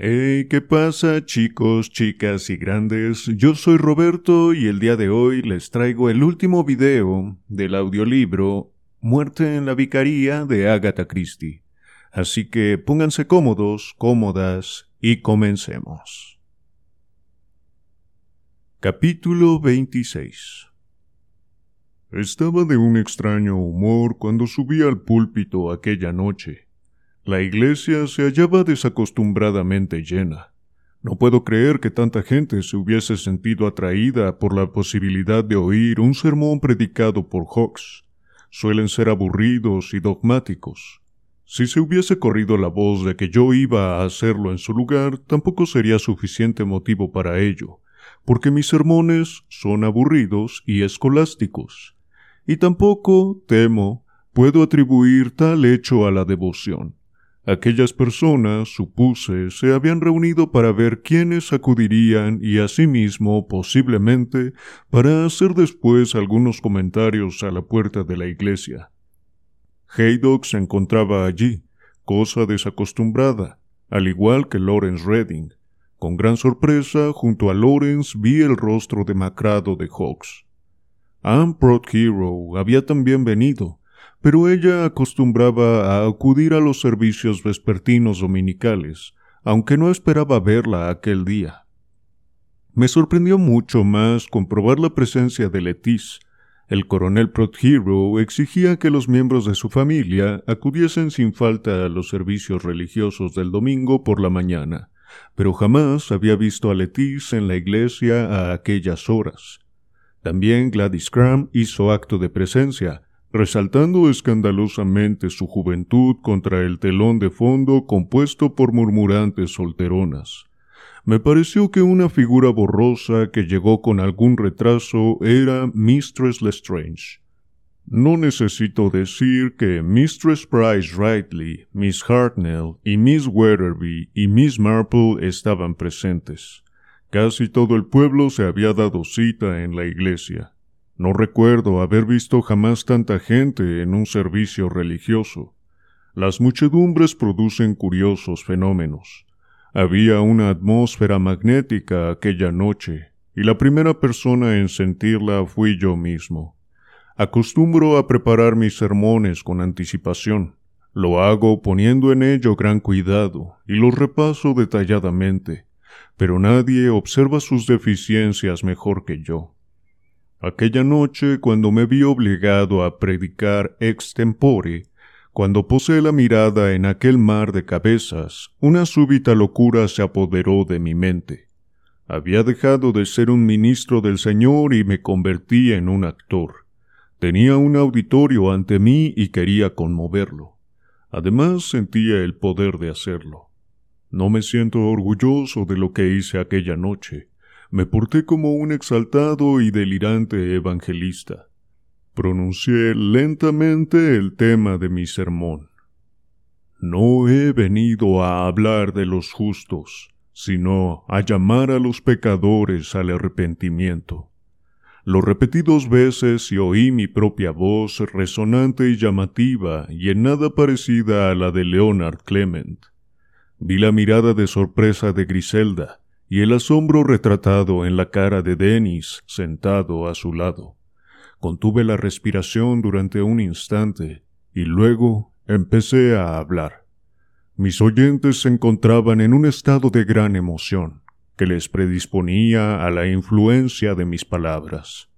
Hey, ¿qué pasa chicos, chicas y grandes? Yo soy Roberto y el día de hoy les traigo el último video del audiolibro Muerte en la Vicaría de Agatha Christie. Así que pónganse cómodos, cómodas y comencemos. Capítulo 26 Estaba de un extraño humor cuando subí al púlpito aquella noche. La iglesia se hallaba desacostumbradamente llena. No puedo creer que tanta gente se hubiese sentido atraída por la posibilidad de oír un sermón predicado por Hawks. Suelen ser aburridos y dogmáticos. Si se hubiese corrido la voz de que yo iba a hacerlo en su lugar, tampoco sería suficiente motivo para ello, porque mis sermones son aburridos y escolásticos. Y tampoco, temo, puedo atribuir tal hecho a la devoción. Aquellas personas, supuse, se habían reunido para ver quiénes acudirían y asimismo, posiblemente, para hacer después algunos comentarios a la puerta de la iglesia. Haydock se encontraba allí, cosa desacostumbrada, al igual que Lawrence Redding. Con gran sorpresa, junto a Lawrence vi el rostro demacrado de Hawks. Anne Hero había también venido, pero ella acostumbraba a acudir a los servicios vespertinos dominicales, aunque no esperaba verla aquel día. Me sorprendió mucho más comprobar la presencia de Letis. El coronel Prothero exigía que los miembros de su familia acudiesen sin falta a los servicios religiosos del domingo por la mañana, pero jamás había visto a Letis en la iglesia a aquellas horas. También Gladys Cram hizo acto de presencia, resaltando escandalosamente su juventud contra el telón de fondo compuesto por murmurantes solteronas. Me pareció que una figura borrosa que llegó con algún retraso era Mistress Lestrange. No necesito decir que Mistress Price Rightly, Miss Hartnell y Miss Weatherby y Miss Marple estaban presentes. Casi todo el pueblo se había dado cita en la iglesia. No recuerdo haber visto jamás tanta gente en un servicio religioso. Las muchedumbres producen curiosos fenómenos. Había una atmósfera magnética aquella noche, y la primera persona en sentirla fui yo mismo. Acostumbro a preparar mis sermones con anticipación. Lo hago poniendo en ello gran cuidado y los repaso detalladamente, pero nadie observa sus deficiencias mejor que yo. Aquella noche, cuando me vi obligado a predicar extempore, cuando posé la mirada en aquel mar de cabezas, una súbita locura se apoderó de mi mente. Había dejado de ser un ministro del Señor y me convertí en un actor. Tenía un auditorio ante mí y quería conmoverlo. Además sentía el poder de hacerlo. No me siento orgulloso de lo que hice aquella noche, me porté como un exaltado y delirante evangelista. Pronuncié lentamente el tema de mi sermón. No he venido a hablar de los justos, sino a llamar a los pecadores al arrepentimiento. Lo repetí dos veces y oí mi propia voz resonante y llamativa y en nada parecida a la de Leonard Clement. Vi la mirada de sorpresa de Griselda, y el asombro retratado en la cara de Denis sentado a su lado. Contuve la respiración durante un instante y luego empecé a hablar. Mis oyentes se encontraban en un estado de gran emoción que les predisponía a la influencia de mis palabras.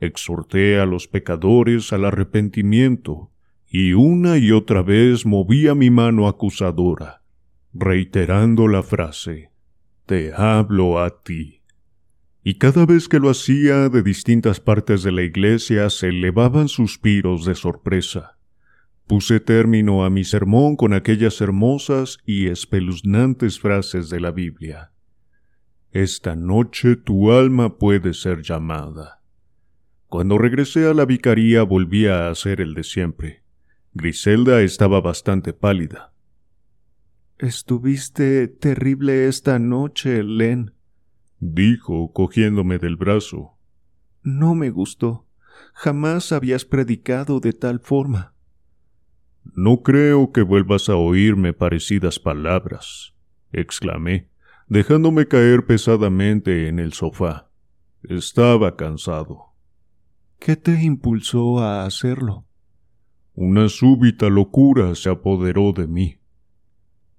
Exhorté a los pecadores al arrepentimiento y una y otra vez movía mi mano acusadora, reiterando la frase te hablo a ti. Y cada vez que lo hacía de distintas partes de la iglesia se elevaban suspiros de sorpresa. Puse término a mi sermón con aquellas hermosas y espeluznantes frases de la Biblia. Esta noche tu alma puede ser llamada. Cuando regresé a la vicaría volvía a hacer el de siempre. Griselda estaba bastante pálida. Estuviste terrible esta noche, Len, dijo, cogiéndome del brazo. No me gustó. Jamás habías predicado de tal forma. No creo que vuelvas a oírme parecidas palabras. exclamé, dejándome caer pesadamente en el sofá. Estaba cansado. ¿Qué te impulsó a hacerlo? Una súbita locura se apoderó de mí.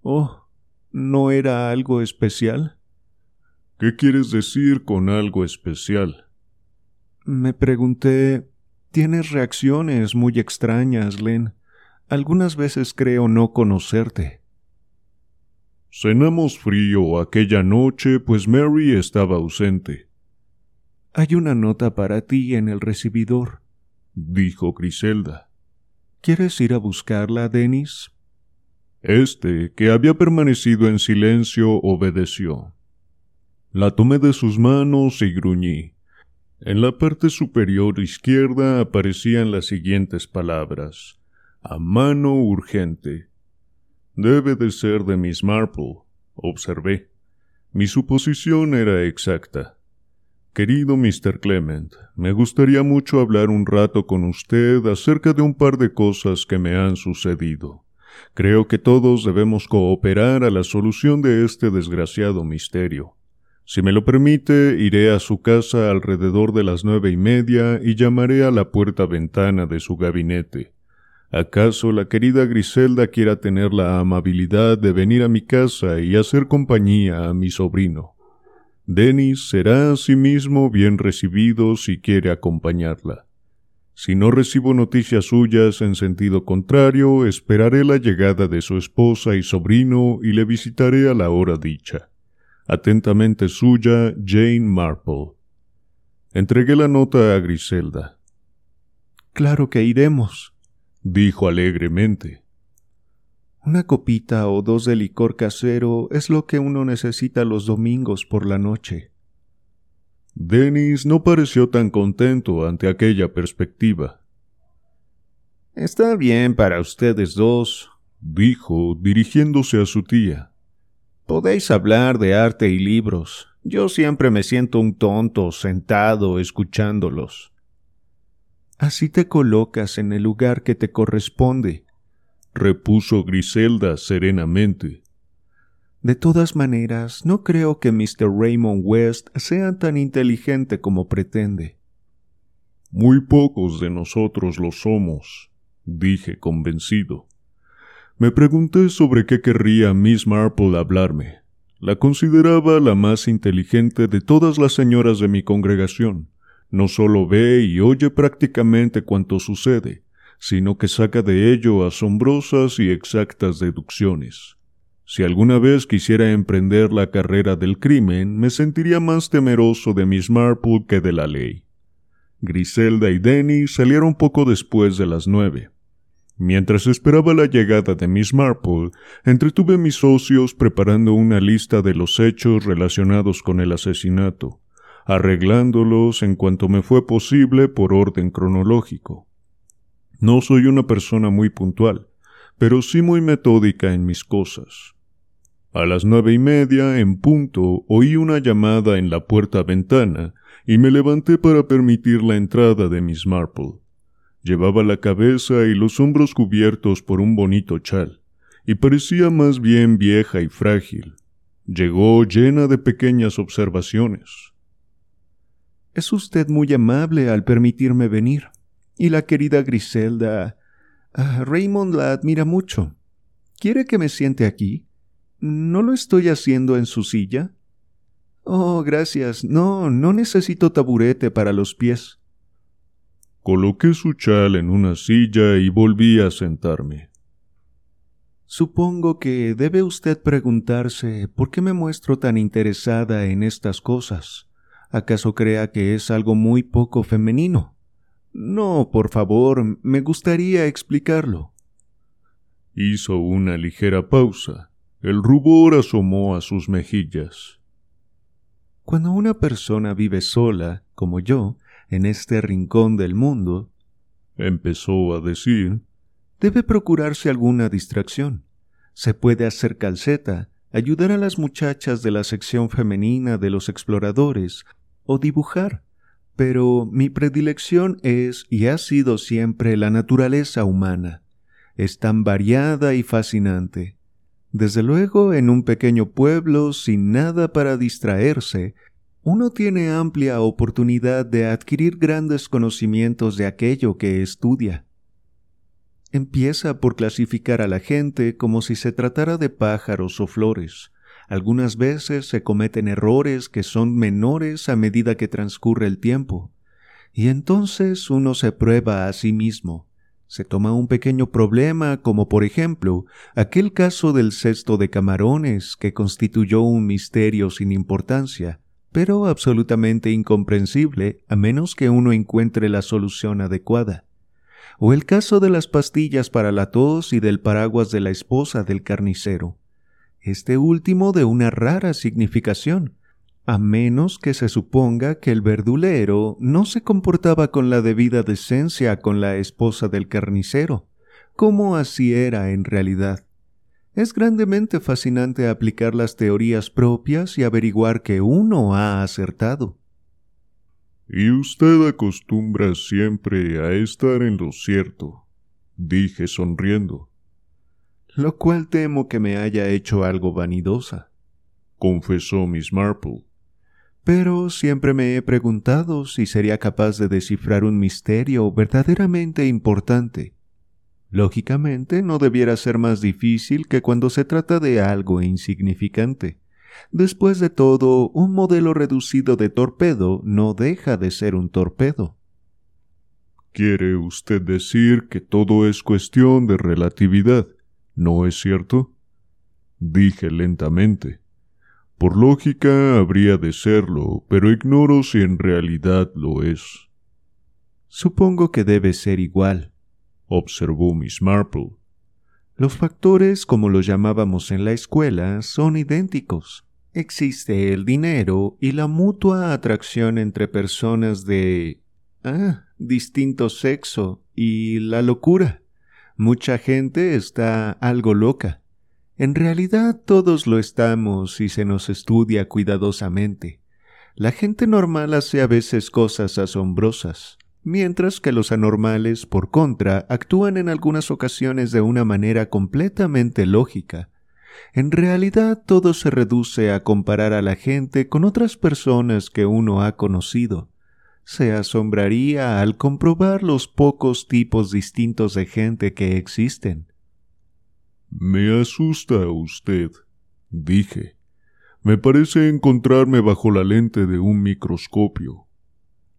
Oh, ¿no era algo especial? ¿Qué quieres decir con algo especial? Me pregunté. Tienes reacciones muy extrañas, Len. Algunas veces creo no conocerte. Cenamos frío aquella noche, pues Mary estaba ausente. Hay una nota para ti en el recibidor, dijo Griselda. ¿Quieres ir a buscarla, Denis? Este, que había permanecido en silencio, obedeció. La tomé de sus manos y gruñí. En la parte superior izquierda aparecían las siguientes palabras. A mano urgente. Debe de ser de Miss Marple, observé. Mi suposición era exacta. Querido Mr. Clement, me gustaría mucho hablar un rato con usted acerca de un par de cosas que me han sucedido. Creo que todos debemos cooperar a la solución de este desgraciado misterio. Si me lo permite, iré a su casa alrededor de las nueve y media y llamaré a la puerta ventana de su gabinete. ¿Acaso la querida Griselda quiera tener la amabilidad de venir a mi casa y hacer compañía a mi sobrino? Denis será asimismo bien recibido si quiere acompañarla. Si no recibo noticias suyas en sentido contrario, esperaré la llegada de su esposa y sobrino y le visitaré a la hora dicha. Atentamente suya, Jane Marple. Entregué la nota a Griselda. Claro que iremos, dijo alegremente. Una copita o dos de licor casero es lo que uno necesita los domingos por la noche. Denis no pareció tan contento ante aquella perspectiva. Está bien para ustedes dos, dijo, dirigiéndose a su tía. Podéis hablar de arte y libros. Yo siempre me siento un tonto sentado escuchándolos. Así te colocas en el lugar que te corresponde, repuso Griselda serenamente. De todas maneras, no creo que Mr. Raymond West sea tan inteligente como pretende. Muy pocos de nosotros lo somos, dije convencido. Me pregunté sobre qué querría Miss Marple hablarme. La consideraba la más inteligente de todas las señoras de mi congregación. No solo ve y oye prácticamente cuanto sucede, sino que saca de ello asombrosas y exactas deducciones. Si alguna vez quisiera emprender la carrera del crimen, me sentiría más temeroso de Miss Marple que de la ley. Griselda y Denny salieron poco después de las nueve. Mientras esperaba la llegada de Miss Marple, entretuve a mis socios preparando una lista de los hechos relacionados con el asesinato, arreglándolos en cuanto me fue posible por orden cronológico. No soy una persona muy puntual, pero sí muy metódica en mis cosas. A las nueve y media, en punto, oí una llamada en la puerta ventana y me levanté para permitir la entrada de Miss Marple. Llevaba la cabeza y los hombros cubiertos por un bonito chal, y parecía más bien vieja y frágil. Llegó llena de pequeñas observaciones. Es usted muy amable al permitirme venir, y la querida Griselda. Ah, Raymond la admira mucho. ¿Quiere que me siente aquí? ¿No lo estoy haciendo en su silla? Oh, gracias. No, no necesito taburete para los pies. Coloqué su chal en una silla y volví a sentarme. Supongo que debe usted preguntarse por qué me muestro tan interesada en estas cosas. ¿Acaso crea que es algo muy poco femenino? No, por favor, me gustaría explicarlo. Hizo una ligera pausa. El rubor asomó a sus mejillas. Cuando una persona vive sola, como yo, en este rincón del mundo, empezó a decir, debe procurarse alguna distracción. Se puede hacer calceta, ayudar a las muchachas de la sección femenina de los exploradores, o dibujar pero mi predilección es y ha sido siempre la naturaleza humana. Es tan variada y fascinante. Desde luego, en un pequeño pueblo sin nada para distraerse, uno tiene amplia oportunidad de adquirir grandes conocimientos de aquello que estudia. Empieza por clasificar a la gente como si se tratara de pájaros o flores. Algunas veces se cometen errores que son menores a medida que transcurre el tiempo. Y entonces uno se prueba a sí mismo. Se toma un pequeño problema como por ejemplo aquel caso del cesto de camarones que constituyó un misterio sin importancia, pero absolutamente incomprensible a menos que uno encuentre la solución adecuada. O el caso de las pastillas para la tos y del paraguas de la esposa del carnicero, este último de una rara significación, a menos que se suponga que el verdulero no se comportaba con la debida decencia con la esposa del carnicero, como así era en realidad. Es grandemente fascinante aplicar las teorías propias y averiguar que uno ha acertado. Y usted acostumbra siempre a estar en lo cierto, dije sonriendo. Lo cual temo que me haya hecho algo vanidosa, confesó Miss Marple. Pero siempre me he preguntado si sería capaz de descifrar un misterio verdaderamente importante. Lógicamente no debiera ser más difícil que cuando se trata de algo insignificante. Después de todo, un modelo reducido de torpedo no deja de ser un torpedo. ¿Quiere usted decir que todo es cuestión de relatividad, no es cierto? Dije lentamente. Por lógica habría de serlo, pero ignoro si en realidad lo es. Supongo que debe ser igual, observó Miss Marple. Los factores, como los llamábamos en la escuela, son idénticos. Existe el dinero y la mutua atracción entre personas de ah, distinto sexo y la locura. Mucha gente está algo loca. En realidad todos lo estamos si se nos estudia cuidadosamente. La gente normal hace a veces cosas asombrosas mientras que los anormales, por contra, actúan en algunas ocasiones de una manera completamente lógica. En realidad todo se reduce a comparar a la gente con otras personas que uno ha conocido. Se asombraría al comprobar los pocos tipos distintos de gente que existen. Me asusta usted, dije. Me parece encontrarme bajo la lente de un microscopio.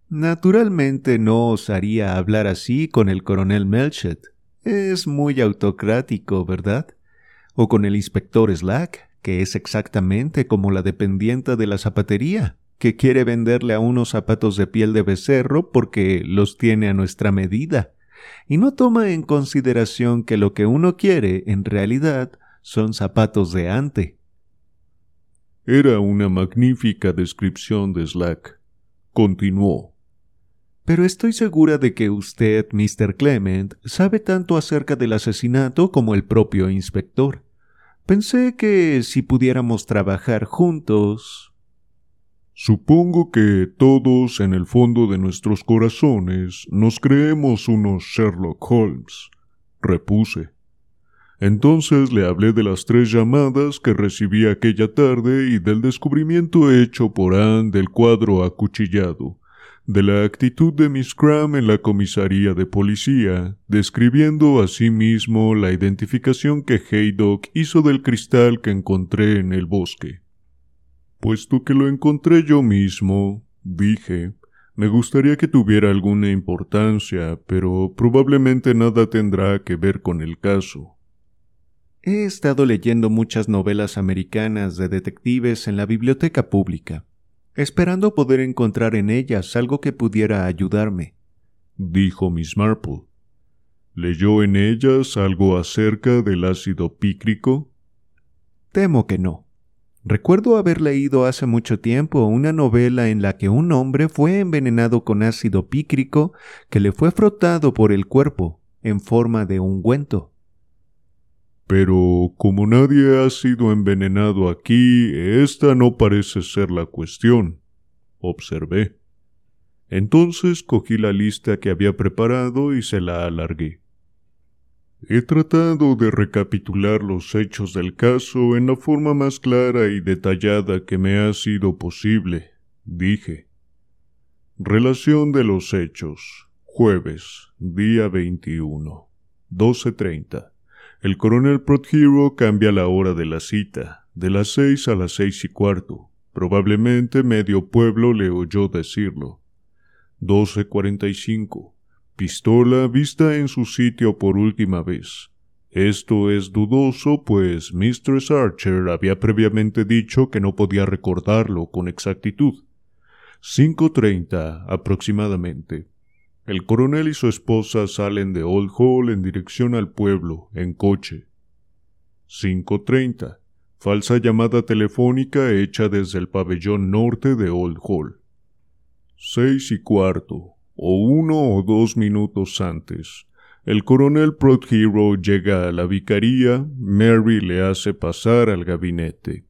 Naturalmente no osaría hablar así con el coronel Melchet. Es muy autocrático, ¿verdad? O con el inspector Slack, que es exactamente como la dependienta de la zapatería, que quiere venderle a unos zapatos de piel de becerro porque los tiene a nuestra medida, y no toma en consideración que lo que uno quiere en realidad son zapatos de ante. Era una magnífica descripción de Slack. Continuó. Pero estoy segura de que usted, Mr. Clement, sabe tanto acerca del asesinato como el propio inspector. Pensé que si pudiéramos trabajar juntos. Supongo que todos en el fondo de nuestros corazones nos creemos unos Sherlock Holmes, repuse. Entonces le hablé de las tres llamadas que recibí aquella tarde y del descubrimiento hecho por Anne del cuadro acuchillado de la actitud de Miss Cram en la comisaría de policía, describiendo asimismo la identificación que Haydock hizo del cristal que encontré en el bosque. Puesto que lo encontré yo mismo, dije, me gustaría que tuviera alguna importancia, pero probablemente nada tendrá que ver con el caso. He estado leyendo muchas novelas americanas de detectives en la biblioteca pública esperando poder encontrar en ellas algo que pudiera ayudarme, dijo Miss Marple. ¿Leyó en ellas algo acerca del ácido pícrico? Temo que no. Recuerdo haber leído hace mucho tiempo una novela en la que un hombre fue envenenado con ácido pícrico que le fue frotado por el cuerpo en forma de ungüento. Pero como nadie ha sido envenenado aquí, esta no parece ser la cuestión, observé. Entonces cogí la lista que había preparado y se la alargué. He tratado de recapitular los hechos del caso en la forma más clara y detallada que me ha sido posible, dije. Relación de los hechos. Jueves, día 21. 12.30. El coronel Prothero cambia la hora de la cita, de las seis a las seis y cuarto. Probablemente medio pueblo le oyó decirlo. 12.45. Pistola vista en su sitio por última vez. Esto es dudoso, pues Mistress Archer había previamente dicho que no podía recordarlo con exactitud. 5.30 aproximadamente. El coronel y su esposa salen de Old Hall en dirección al pueblo, en coche. 5.30. Falsa llamada telefónica hecha desde el pabellón norte de Old Hall. Seis y cuarto, o uno o dos minutos antes. El coronel Prothero llega a la vicaría, Mary le hace pasar al gabinete.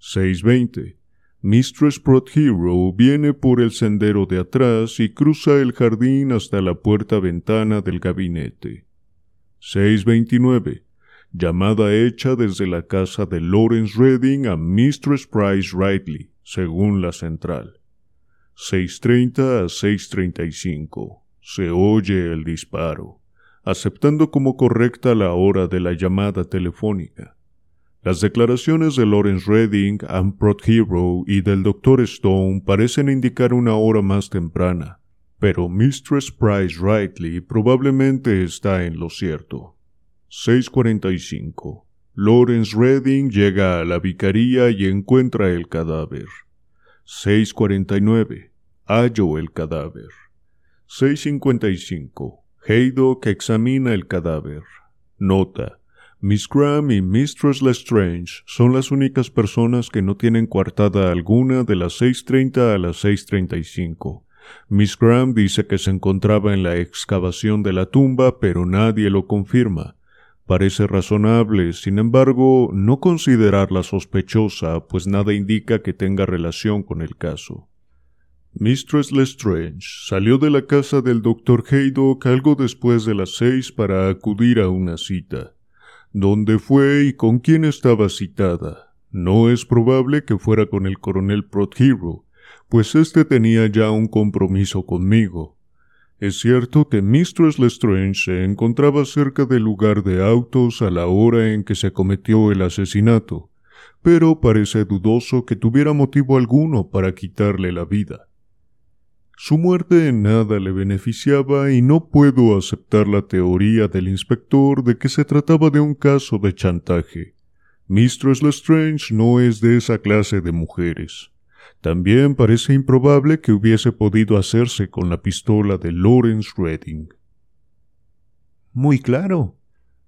6.20. Mistress Prothero viene por el sendero de atrás y cruza el jardín hasta la puerta ventana del gabinete. 6.29. Llamada hecha desde la casa de Lawrence Redding a Mistress Price Ridley, según la central. 6.30 a 6.35. Se oye el disparo, aceptando como correcta la hora de la llamada telefónica. Las declaraciones de Lawrence Redding, Anne Hero y del Dr. Stone parecen indicar una hora más temprana, pero Mistress Price Ridley probablemente está en lo cierto. 6.45. Lawrence Redding llega a la vicaría y encuentra el cadáver. 6.49. Hallo el cadáver. 6.55. Haydock examina el cadáver. Nota. Miss Graham y Mistress Lestrange son las únicas personas que no tienen coartada alguna de las 6.30 a las 6.35. Miss Graham dice que se encontraba en la excavación de la tumba, pero nadie lo confirma. Parece razonable, sin embargo, no considerarla sospechosa, pues nada indica que tenga relación con el caso. Mistress Lestrange salió de la casa del doctor Haydock algo después de las seis para acudir a una cita. ¿Dónde fue y con quién estaba citada? No es probable que fuera con el coronel Prothero, pues éste tenía ya un compromiso conmigo. Es cierto que Mistress Lestrange se encontraba cerca del lugar de autos a la hora en que se cometió el asesinato, pero parece dudoso que tuviera motivo alguno para quitarle la vida. Su muerte en nada le beneficiaba y no puedo aceptar la teoría del inspector de que se trataba de un caso de chantaje. Mistress Lestrange no es de esa clase de mujeres. También parece improbable que hubiese podido hacerse con la pistola de Lawrence Redding. Muy claro,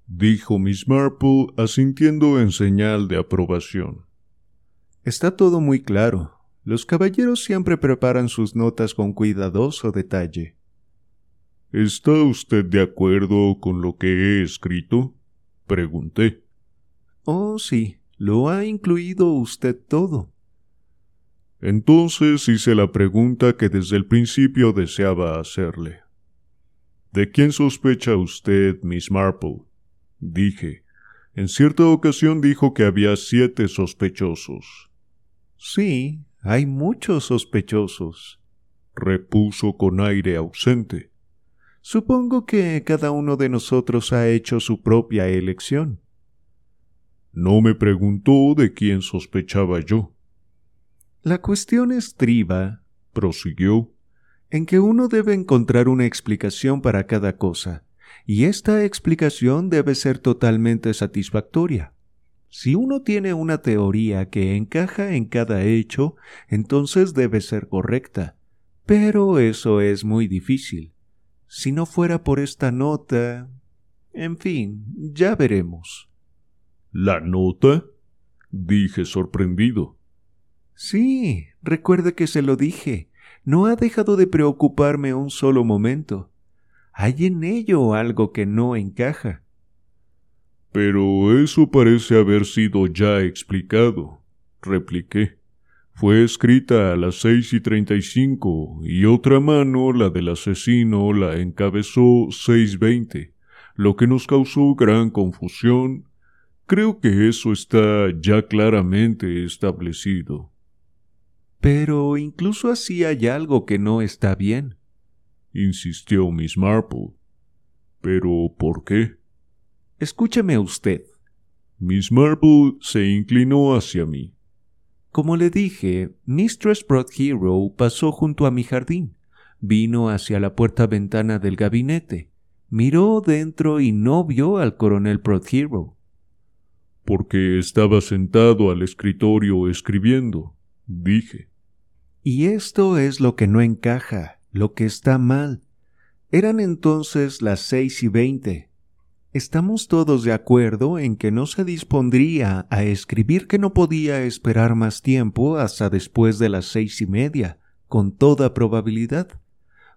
dijo Miss Marple, asintiendo en señal de aprobación. Está todo muy claro. Los caballeros siempre preparan sus notas con cuidadoso detalle. ¿Está usted de acuerdo con lo que he escrito? pregunté. Oh, sí, lo ha incluido usted todo. Entonces hice la pregunta que desde el principio deseaba hacerle. ¿De quién sospecha usted, Miss Marple? Dije. En cierta ocasión dijo que había siete sospechosos. Sí, hay muchos sospechosos, repuso con aire ausente. Supongo que cada uno de nosotros ha hecho su propia elección. No me preguntó de quién sospechaba yo. La cuestión estriba, prosiguió, en que uno debe encontrar una explicación para cada cosa, y esta explicación debe ser totalmente satisfactoria. Si uno tiene una teoría que encaja en cada hecho, entonces debe ser correcta. Pero eso es muy difícil. Si no fuera por esta nota... En fin, ya veremos. ¿La nota? dije sorprendido. Sí, recuerde que se lo dije. No ha dejado de preocuparme un solo momento. Hay en ello algo que no encaja. Pero eso parece haber sido ya explicado, repliqué. Fue escrita a las seis y treinta y cinco, y otra mano, la del asesino, la encabezó seis veinte. lo que nos causó gran confusión. Creo que eso está ya claramente establecido. Pero incluso así hay algo que no está bien, insistió Miss Marple. ¿Pero por qué? Escúcheme usted. Miss Marple se inclinó hacia mí. Como le dije, Mistress Hero pasó junto a mi jardín, vino hacia la puerta ventana del gabinete, miró dentro y no vio al coronel Hero. Porque estaba sentado al escritorio escribiendo, dije. Y esto es lo que no encaja, lo que está mal. Eran entonces las seis y veinte. Estamos todos de acuerdo en que no se dispondría a escribir que no podía esperar más tiempo hasta después de las seis y media, con toda probabilidad.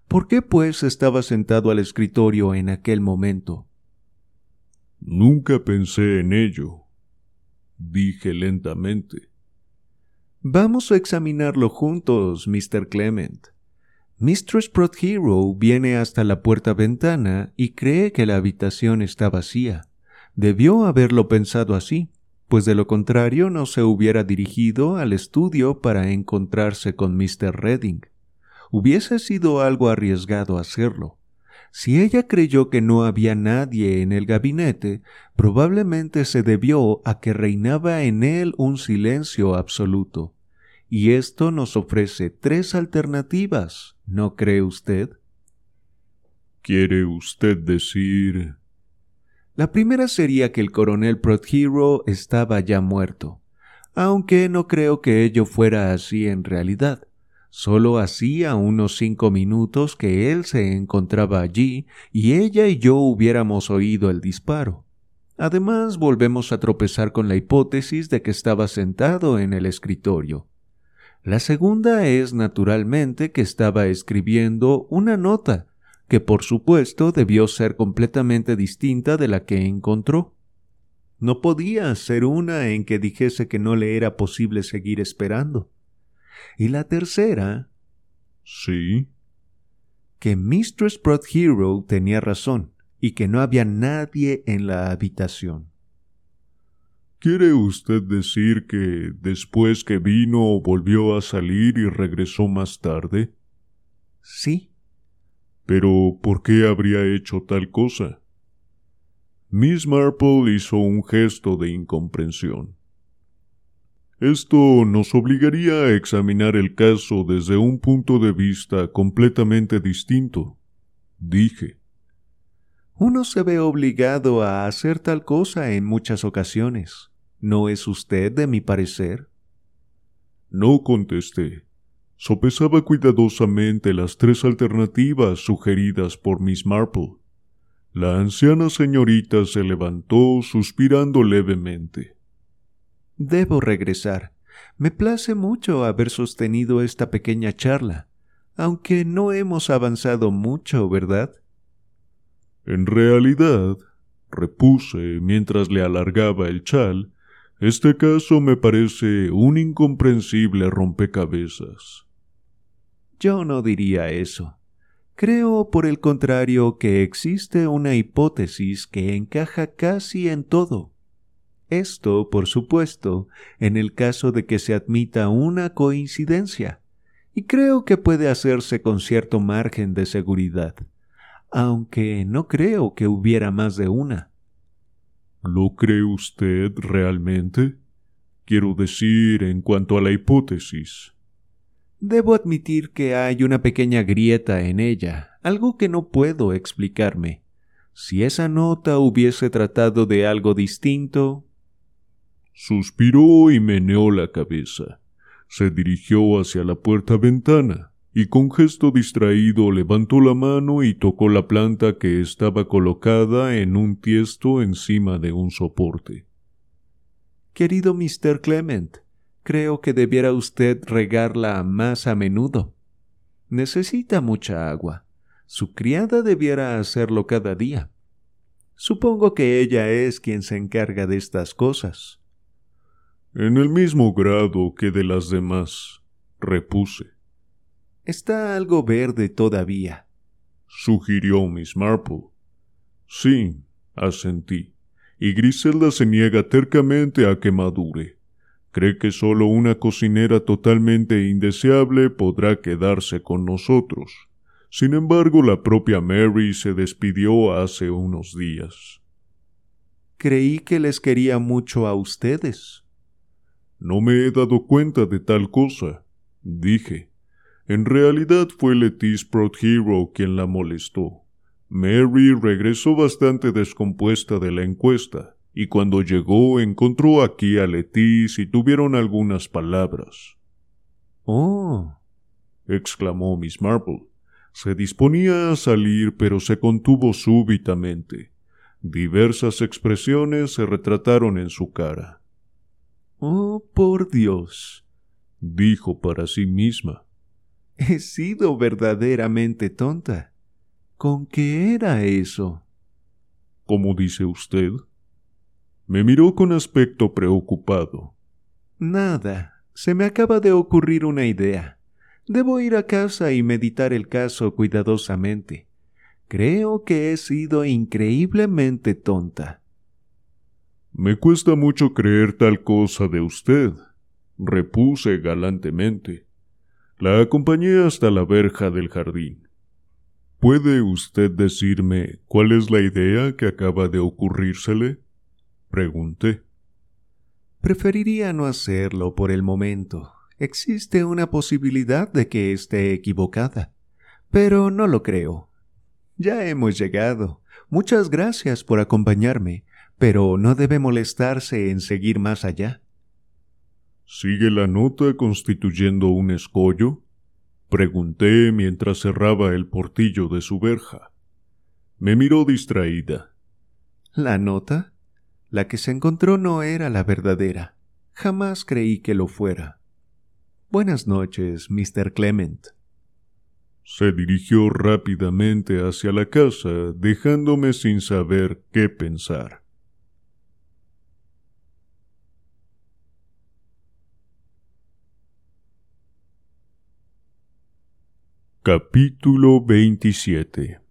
¿Por qué, pues, estaba sentado al escritorio en aquel momento? Nunca pensé en ello, dije lentamente. Vamos a examinarlo juntos, Mr. Clement. Mistress Hero viene hasta la puerta ventana y cree que la habitación está vacía. Debió haberlo pensado así, pues de lo contrario no se hubiera dirigido al estudio para encontrarse con Mr. Redding. Hubiese sido algo arriesgado hacerlo. Si ella creyó que no había nadie en el gabinete, probablemente se debió a que reinaba en él un silencio absoluto. Y esto nos ofrece tres alternativas, ¿no cree usted? ¿Quiere usted decir? La primera sería que el coronel Prothero estaba ya muerto, aunque no creo que ello fuera así en realidad. Solo hacía unos cinco minutos que él se encontraba allí y ella y yo hubiéramos oído el disparo. Además, volvemos a tropezar con la hipótesis de que estaba sentado en el escritorio. La segunda es naturalmente que estaba escribiendo una nota, que por supuesto debió ser completamente distinta de la que encontró. No podía ser una en que dijese que no le era posible seguir esperando. Y la tercera. Sí. Que Mistress Hero tenía razón y que no había nadie en la habitación. ¿Quiere usted decir que después que vino volvió a salir y regresó más tarde? Sí. Pero ¿por qué habría hecho tal cosa? Miss Marple hizo un gesto de incomprensión. Esto nos obligaría a examinar el caso desde un punto de vista completamente distinto, dije. Uno se ve obligado a hacer tal cosa en muchas ocasiones. ¿No es usted de mi parecer? No contesté. Sopesaba cuidadosamente las tres alternativas sugeridas por Miss Marple. La anciana señorita se levantó suspirando levemente. Debo regresar. Me place mucho haber sostenido esta pequeña charla, aunque no hemos avanzado mucho, ¿verdad? En realidad, repuse mientras le alargaba el chal, este caso me parece un incomprensible rompecabezas. Yo no diría eso. Creo, por el contrario, que existe una hipótesis que encaja casi en todo. Esto, por supuesto, en el caso de que se admita una coincidencia, y creo que puede hacerse con cierto margen de seguridad aunque no creo que hubiera más de una. ¿Lo cree usted realmente? Quiero decir, en cuanto a la hipótesis. Debo admitir que hay una pequeña grieta en ella, algo que no puedo explicarme. Si esa nota hubiese tratado de algo distinto. Suspiró y meneó la cabeza. Se dirigió hacia la puerta ventana y con gesto distraído levantó la mano y tocó la planta que estaba colocada en un tiesto encima de un soporte. Querido Mr. Clement, creo que debiera usted regarla más a menudo. Necesita mucha agua. Su criada debiera hacerlo cada día. Supongo que ella es quien se encarga de estas cosas. En el mismo grado que de las demás, repuse. Está algo verde todavía, sugirió Miss Marple. Sí, Asentí. Y Griselda se niega tercamente a que madure. Cree que solo una cocinera totalmente indeseable podrá quedarse con nosotros. Sin embargo, la propia Mary se despidió hace unos días. Creí que les quería mucho a ustedes. No me he dado cuenta de tal cosa, dije. En realidad fue Letis Hero quien la molestó. Mary regresó bastante descompuesta de la encuesta, y cuando llegó encontró aquí a Letis y tuvieron algunas palabras. Oh. exclamó Miss Marple. Se disponía a salir, pero se contuvo súbitamente. Diversas expresiones se retrataron en su cara. Oh, por Dios, dijo para sí misma. He sido verdaderamente tonta. ¿Con qué era eso? ¿Cómo dice usted? Me miró con aspecto preocupado. Nada. Se me acaba de ocurrir una idea. Debo ir a casa y meditar el caso cuidadosamente. Creo que he sido increíblemente tonta. Me cuesta mucho creer tal cosa de usted, repuse galantemente. La acompañé hasta la verja del jardín. ¿Puede usted decirme cuál es la idea que acaba de ocurrírsele? pregunté. Preferiría no hacerlo por el momento. Existe una posibilidad de que esté equivocada, pero no lo creo. Ya hemos llegado. Muchas gracias por acompañarme pero no debe molestarse en seguir más allá. ¿Sigue la nota constituyendo un escollo? Pregunté mientras cerraba el portillo de su verja. Me miró distraída. ¿La nota? La que se encontró no era la verdadera. Jamás creí que lo fuera. Buenas noches, Mr. Clement. Se dirigió rápidamente hacia la casa, dejándome sin saber qué pensar. Capítulo 27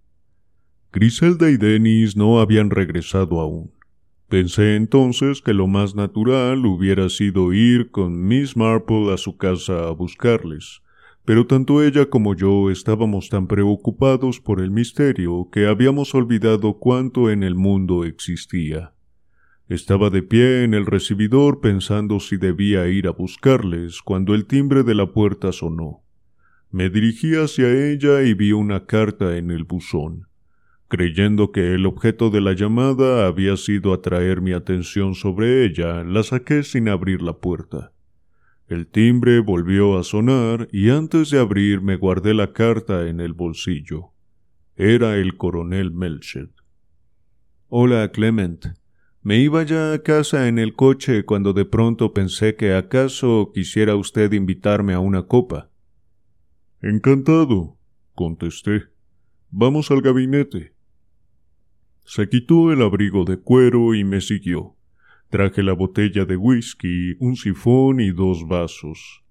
Griselda y Denis no habían regresado aún. Pensé entonces que lo más natural hubiera sido ir con Miss Marple a su casa a buscarles, pero tanto ella como yo estábamos tan preocupados por el misterio que habíamos olvidado cuánto en el mundo existía. Estaba de pie en el recibidor pensando si debía ir a buscarles cuando el timbre de la puerta sonó. Me dirigí hacia ella y vi una carta en el buzón. Creyendo que el objeto de la llamada había sido atraer mi atención sobre ella, la saqué sin abrir la puerta. El timbre volvió a sonar y antes de abrir me guardé la carta en el bolsillo. Era el coronel Melchet. Hola, Clement. Me iba ya a casa en el coche cuando de pronto pensé que acaso quisiera usted invitarme a una copa. Encantado, contesté. Vamos al gabinete. Se quitó el abrigo de cuero y me siguió. Traje la botella de whisky, un sifón y dos vasos.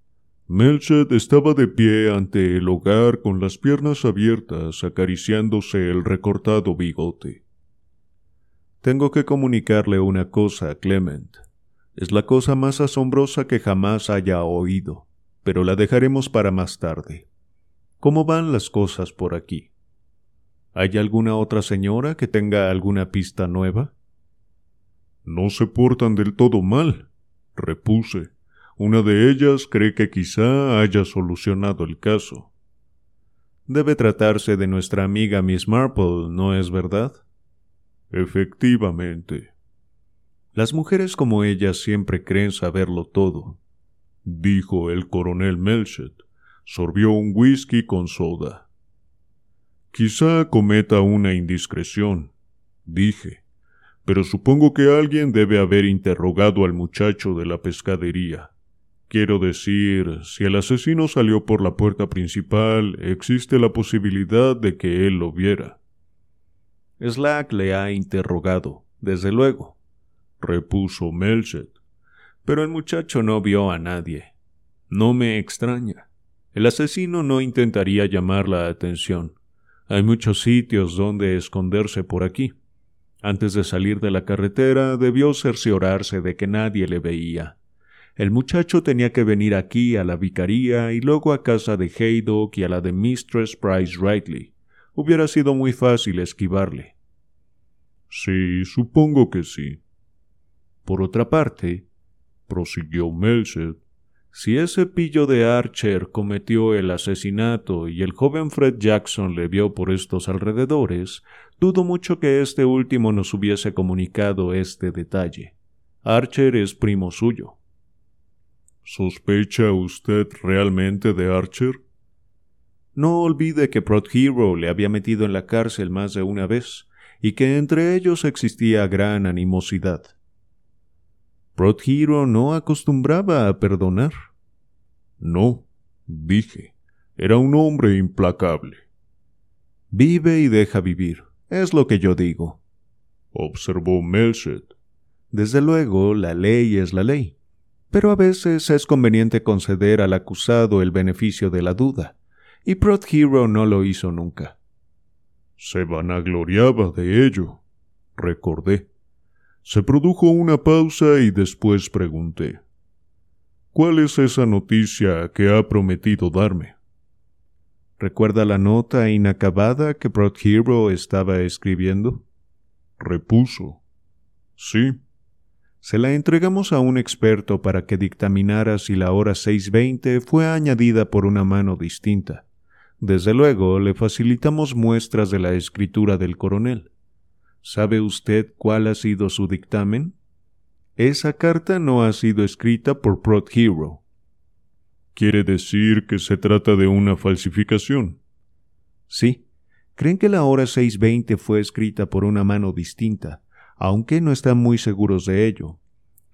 Melchet estaba de pie ante el hogar con las piernas abiertas, acariciándose el recortado bigote. Tengo que comunicarle una cosa, Clement. Es la cosa más asombrosa que jamás haya oído, pero la dejaremos para más tarde. ¿Cómo van las cosas por aquí? ¿Hay alguna otra señora que tenga alguna pista nueva? No se portan del todo mal, repuse. Una de ellas cree que quizá haya solucionado el caso. Debe tratarse de nuestra amiga Miss Marple, ¿no es verdad? Efectivamente. Las mujeres como ella siempre creen saberlo todo, dijo el coronel Melchet sorbió un whisky con soda. Quizá cometa una indiscreción, dije, pero supongo que alguien debe haber interrogado al muchacho de la pescadería. Quiero decir, si el asesino salió por la puerta principal, existe la posibilidad de que él lo viera. Slack le ha interrogado, desde luego, repuso Melchet. Pero el muchacho no vio a nadie. No me extraña. El asesino no intentaría llamar la atención. Hay muchos sitios donde esconderse por aquí. Antes de salir de la carretera debió cerciorarse de que nadie le veía. El muchacho tenía que venir aquí a la vicaría y luego a casa de Haydock y a la de Mistress Price Riley. Hubiera sido muy fácil esquivarle. Sí, supongo que sí. Por otra parte, prosiguió Melchett, si ese pillo de Archer cometió el asesinato y el joven Fred Jackson le vio por estos alrededores, dudo mucho que este último nos hubiese comunicado este detalle. Archer es primo suyo. ¿Sospecha usted realmente de Archer? No olvide que Prot Hero le había metido en la cárcel más de una vez, y que entre ellos existía gran animosidad. Prot Hero no acostumbraba a perdonar. No, dije, era un hombre implacable. Vive y deja vivir, es lo que yo digo. Observó Melchett. Desde luego, la ley es la ley pero a veces es conveniente conceder al acusado el beneficio de la duda, y Prot Hero no lo hizo nunca. Se vanagloriaba de ello, recordé. Se produjo una pausa y después pregunté. ¿Cuál es esa noticia que ha prometido darme? ¿Recuerda la nota inacabada que Prot Hero estaba escribiendo? Repuso. Sí. Se la entregamos a un experto para que dictaminara si la hora 6.20 fue añadida por una mano distinta. Desde luego, le facilitamos muestras de la escritura del coronel. ¿Sabe usted cuál ha sido su dictamen? Esa carta no ha sido escrita por Prot Hero. ¿Quiere decir que se trata de una falsificación? Sí. Creen que la hora 6.20 fue escrita por una mano distinta, aunque no están muy seguros de ello.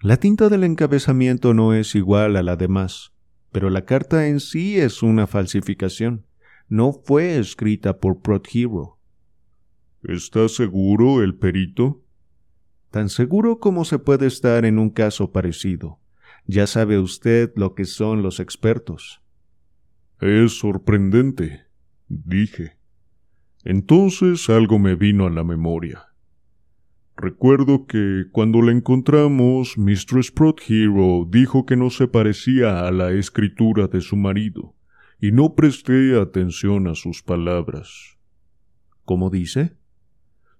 La tinta del encabezamiento no es igual a la demás, pero la carta en sí es una falsificación. No fue escrita por Hero. ¿Está seguro el perito? Tan seguro como se puede estar en un caso parecido. Ya sabe usted lo que son los expertos. Es sorprendente, dije. Entonces algo me vino a la memoria. Recuerdo que cuando la encontramos, Mistress Hero dijo que no se parecía a la escritura de su marido, y no presté atención a sus palabras. ¿Cómo dice?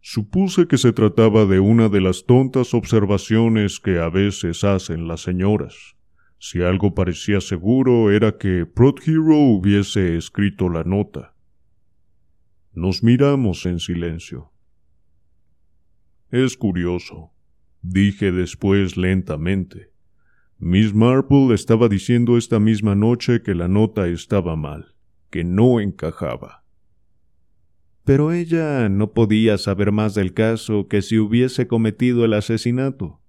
Supuse que se trataba de una de las tontas observaciones que a veces hacen las señoras. Si algo parecía seguro era que Hero hubiese escrito la nota. Nos miramos en silencio. Es curioso, dije después lentamente. Miss Marple estaba diciendo esta misma noche que la nota estaba mal, que no encajaba. Pero ella no podía saber más del caso que si hubiese cometido el asesinato.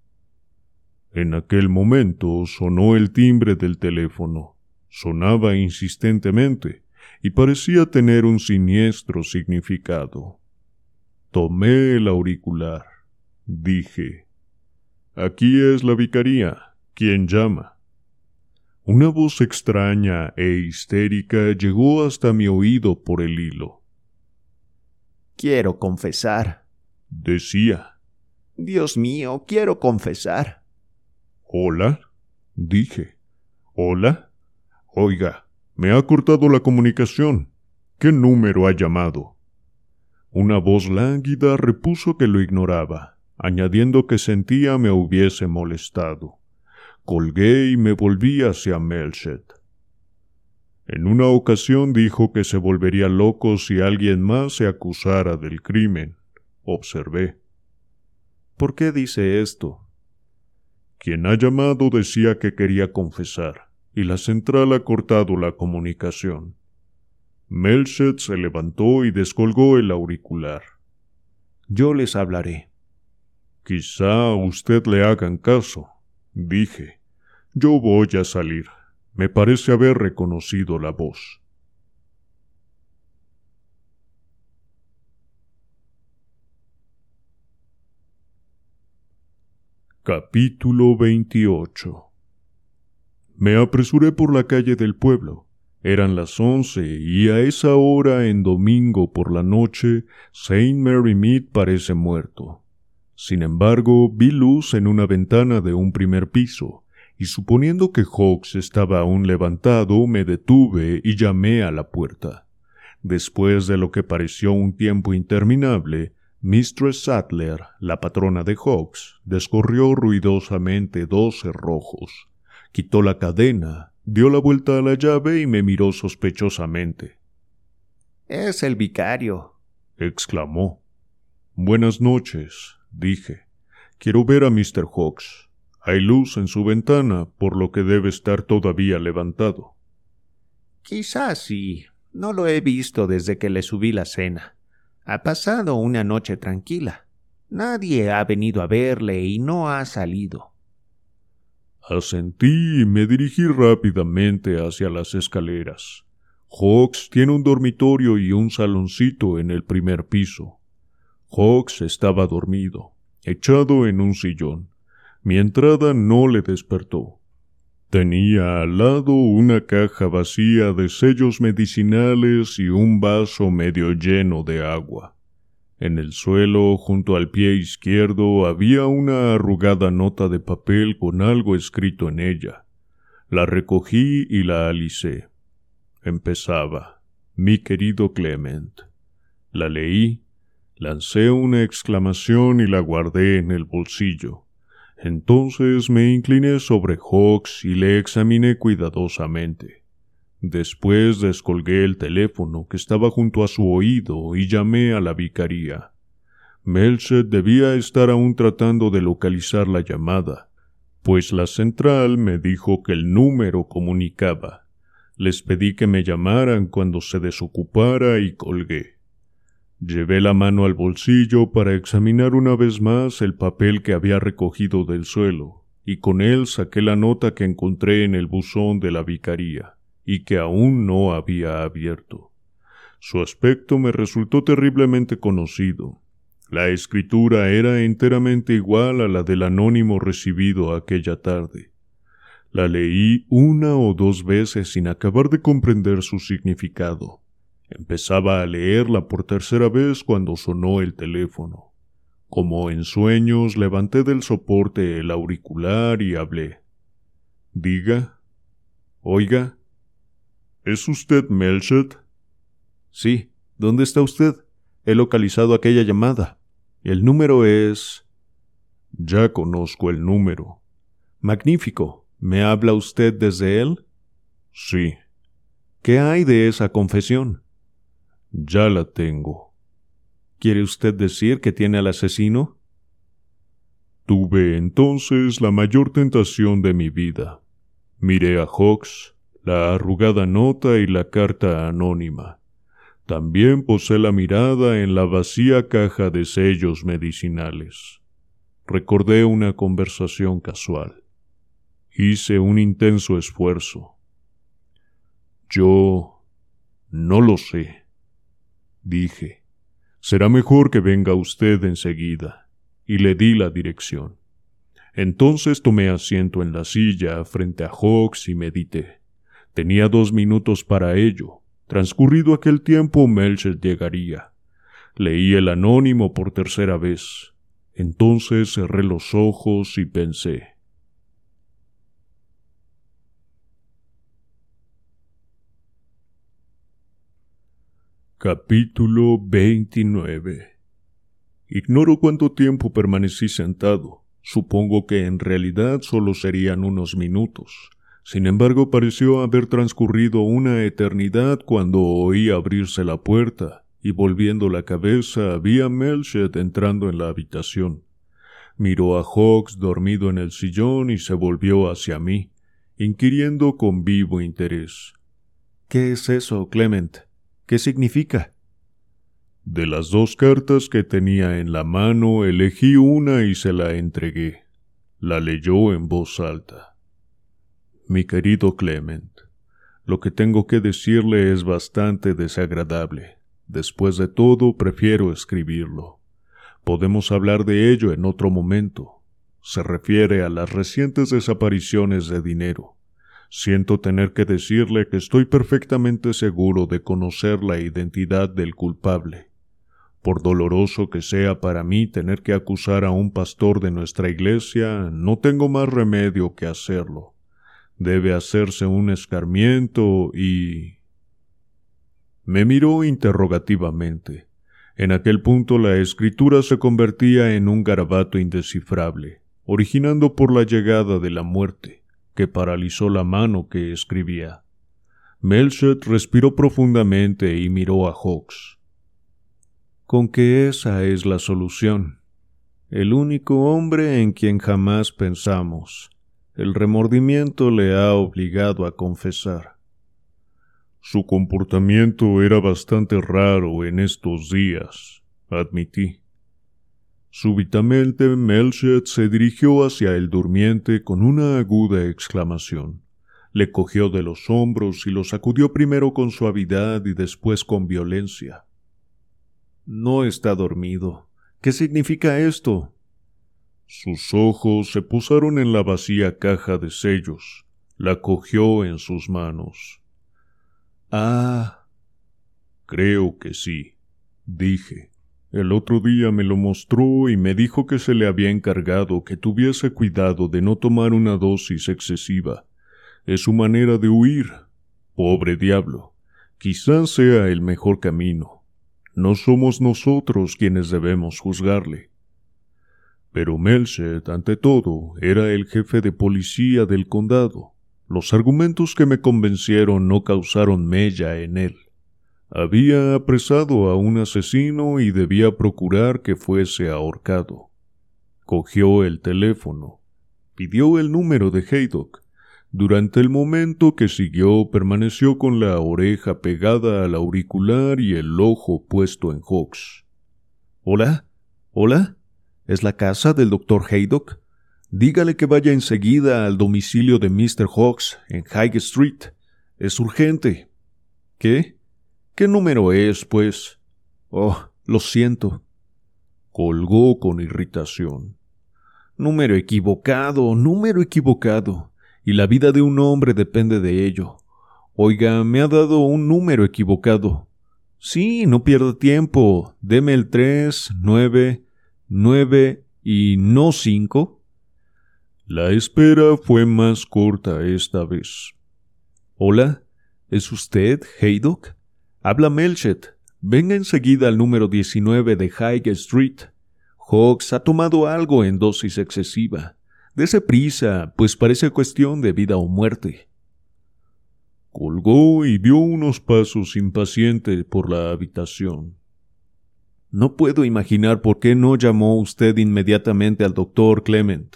En aquel momento sonó el timbre del teléfono. Sonaba insistentemente y parecía tener un siniestro significado. Tomé el auricular. Dije. Aquí es la vicaría. ¿Quién llama? Una voz extraña e histérica llegó hasta mi oído por el hilo. Quiero confesar, decía. Dios mío, quiero confesar. Hola, dije. Hola. Oiga, me ha cortado la comunicación. ¿Qué número ha llamado? Una voz lánguida repuso que lo ignoraba añadiendo que sentía me hubiese molestado. Colgué y me volví hacia Melchett. En una ocasión dijo que se volvería loco si alguien más se acusara del crimen. Observé. ¿Por qué dice esto? Quien ha llamado decía que quería confesar, y la central ha cortado la comunicación. Melchett se levantó y descolgó el auricular. Yo les hablaré. Quizá a usted le hagan caso, dije. Yo voy a salir. Me parece haber reconocido la voz. Capítulo 28 Me apresuré por la calle del pueblo. Eran las once y a esa hora en domingo por la noche Saint Mary Mead parece muerto. Sin embargo, vi luz en una ventana de un primer piso, y suponiendo que Hawks estaba aún levantado, me detuve y llamé a la puerta. Después de lo que pareció un tiempo interminable, Mistress Sattler, la patrona de Hawks, descorrió ruidosamente dos cerrojos, quitó la cadena, dio la vuelta a la llave y me miró sospechosamente. Es el vicario, exclamó. Buenas noches, dije. Quiero ver a Mr. Hawks. Hay luz en su ventana, por lo que debe estar todavía levantado. Quizás sí, no lo he visto desde que le subí la cena. Ha pasado una noche tranquila. Nadie ha venido a verle y no ha salido. Asentí y me dirigí rápidamente hacia las escaleras. Hawks tiene un dormitorio y un saloncito en el primer piso. Hawks estaba dormido, echado en un sillón. Mi entrada no le despertó. Tenía al lado una caja vacía de sellos medicinales y un vaso medio lleno de agua. En el suelo, junto al pie izquierdo, había una arrugada nota de papel con algo escrito en ella. La recogí y la alicé. Empezaba. Mi querido Clement. La leí, lancé una exclamación y la guardé en el bolsillo. Entonces me incliné sobre Hawks y le examiné cuidadosamente. Después descolgué el teléfono que estaba junto a su oído y llamé a la vicaría. Melchet debía estar aún tratando de localizar la llamada, pues la central me dijo que el número comunicaba. Les pedí que me llamaran cuando se desocupara y colgué. Llevé la mano al bolsillo para examinar una vez más el papel que había recogido del suelo, y con él saqué la nota que encontré en el buzón de la vicaría, y que aún no había abierto. Su aspecto me resultó terriblemente conocido. La escritura era enteramente igual a la del anónimo recibido aquella tarde. La leí una o dos veces sin acabar de comprender su significado Empezaba a leerla por tercera vez cuando sonó el teléfono. Como en sueños, levanté del soporte el auricular y hablé. Diga. Oiga. ¿Es usted Melchet? Sí. ¿Dónde está usted? He localizado aquella llamada. El número es. Ya conozco el número. Magnífico. ¿Me habla usted desde él? Sí. ¿Qué hay de esa confesión? Ya la tengo. ¿Quiere usted decir que tiene al asesino? Tuve entonces la mayor tentación de mi vida. Miré a Hawks, la arrugada nota y la carta anónima. También posé la mirada en la vacía caja de sellos medicinales. Recordé una conversación casual. Hice un intenso esfuerzo. Yo no lo sé dije. Será mejor que venga usted enseguida. Y le di la dirección. Entonces tomé asiento en la silla frente a Hawks y medité. Tenía dos minutos para ello. Transcurrido aquel tiempo, Melcher llegaría. Leí el anónimo por tercera vez. Entonces cerré los ojos y pensé. Capítulo 29 Ignoro cuánto tiempo permanecí sentado. Supongo que en realidad solo serían unos minutos. Sin embargo, pareció haber transcurrido una eternidad cuando oí abrirse la puerta, y volviendo la cabeza vi a Melchet entrando en la habitación. Miró a Hawks dormido en el sillón y se volvió hacia mí, inquiriendo con vivo interés. ¿Qué es eso, Clement? ¿Qué significa? De las dos cartas que tenía en la mano, elegí una y se la entregué. La leyó en voz alta. Mi querido Clement, lo que tengo que decirle es bastante desagradable. Después de todo, prefiero escribirlo. Podemos hablar de ello en otro momento. Se refiere a las recientes desapariciones de dinero. Siento tener que decirle que estoy perfectamente seguro de conocer la identidad del culpable. Por doloroso que sea para mí tener que acusar a un pastor de nuestra iglesia, no tengo más remedio que hacerlo. Debe hacerse un escarmiento y... Me miró interrogativamente. En aquel punto la escritura se convertía en un garabato indescifrable, originando por la llegada de la muerte, que paralizó la mano que escribía. Melchet respiró profundamente y miró a Hawks. Con que esa es la solución. El único hombre en quien jamás pensamos. El remordimiento le ha obligado a confesar. Su comportamiento era bastante raro en estos días, admití. Súbitamente Melchet se dirigió hacia el durmiente con una aguda exclamación. Le cogió de los hombros y lo sacudió primero con suavidad y después con violencia. No está dormido. ¿Qué significa esto? Sus ojos se posaron en la vacía caja de sellos. La cogió en sus manos. Ah. Creo que sí, dije. El otro día me lo mostró y me dijo que se le había encargado que tuviese cuidado de no tomar una dosis excesiva. Es su manera de huir. Pobre diablo. Quizás sea el mejor camino. No somos nosotros quienes debemos juzgarle. Pero Melchet, ante todo, era el jefe de policía del condado. Los argumentos que me convencieron no causaron mella en él. Había apresado a un asesino y debía procurar que fuese ahorcado. Cogió el teléfono, pidió el número de Haydock. Durante el momento que siguió permaneció con la oreja pegada al auricular y el ojo puesto en Hawks. ¿Hola? ¿Hola? ¿Es la casa del doctor Haydock? Dígale que vaya enseguida al domicilio de Mr. Hawks en High Street. Es urgente. ¿Qué? ¿Qué número es, pues? Oh, lo siento. Colgó con irritación. Número equivocado, número equivocado. Y la vida de un hombre depende de ello. Oiga, me ha dado un número equivocado. Sí, no pierda tiempo. Deme el tres, nueve, nueve y no cinco. La espera fue más corta esta vez. Hola, ¿es usted Haydock? Habla Melchet. Venga enseguida al número 19 de High Street. Hawks ha tomado algo en dosis excesiva. Dese prisa, pues parece cuestión de vida o muerte. Colgó y dio unos pasos impaciente por la habitación. No puedo imaginar por qué no llamó usted inmediatamente al doctor Clement.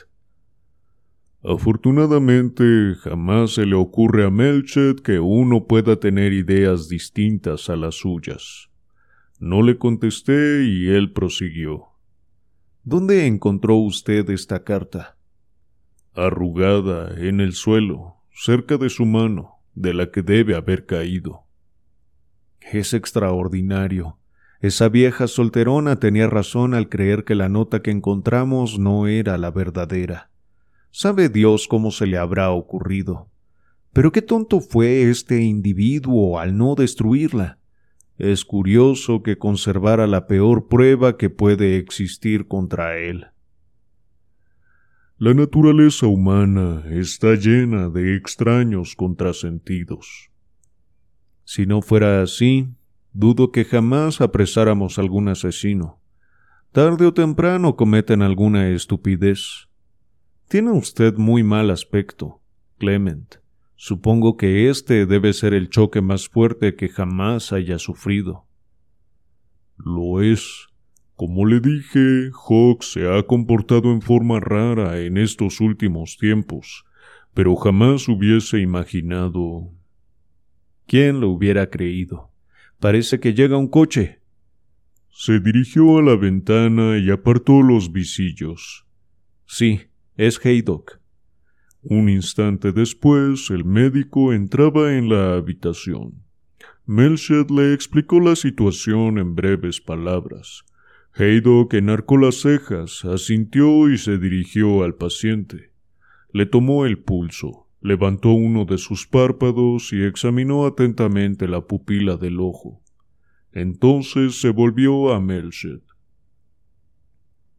Afortunadamente, jamás se le ocurre a Melchet que uno pueda tener ideas distintas a las suyas. No le contesté y él prosiguió. ¿Dónde encontró usted esta carta? Arrugada en el suelo, cerca de su mano, de la que debe haber caído. Es extraordinario. Esa vieja solterona tenía razón al creer que la nota que encontramos no era la verdadera. Sabe Dios cómo se le habrá ocurrido. Pero qué tonto fue este individuo al no destruirla. Es curioso que conservara la peor prueba que puede existir contra él. La naturaleza humana está llena de extraños contrasentidos. Si no fuera así, dudo que jamás apresáramos algún asesino. Tarde o temprano cometen alguna estupidez. Tiene usted muy mal aspecto, Clement. Supongo que este debe ser el choque más fuerte que jamás haya sufrido. Lo es. Como le dije, Hawk se ha comportado en forma rara en estos últimos tiempos, pero jamás hubiese imaginado. ¿Quién lo hubiera creído? Parece que llega un coche. Se dirigió a la ventana y apartó los visillos. Sí, es Haydock. Un instante después, el médico entraba en la habitación. Melchet le explicó la situación en breves palabras. Haydock enarcó las cejas, asintió y se dirigió al paciente. Le tomó el pulso, levantó uno de sus párpados y examinó atentamente la pupila del ojo. Entonces se volvió a Melchet.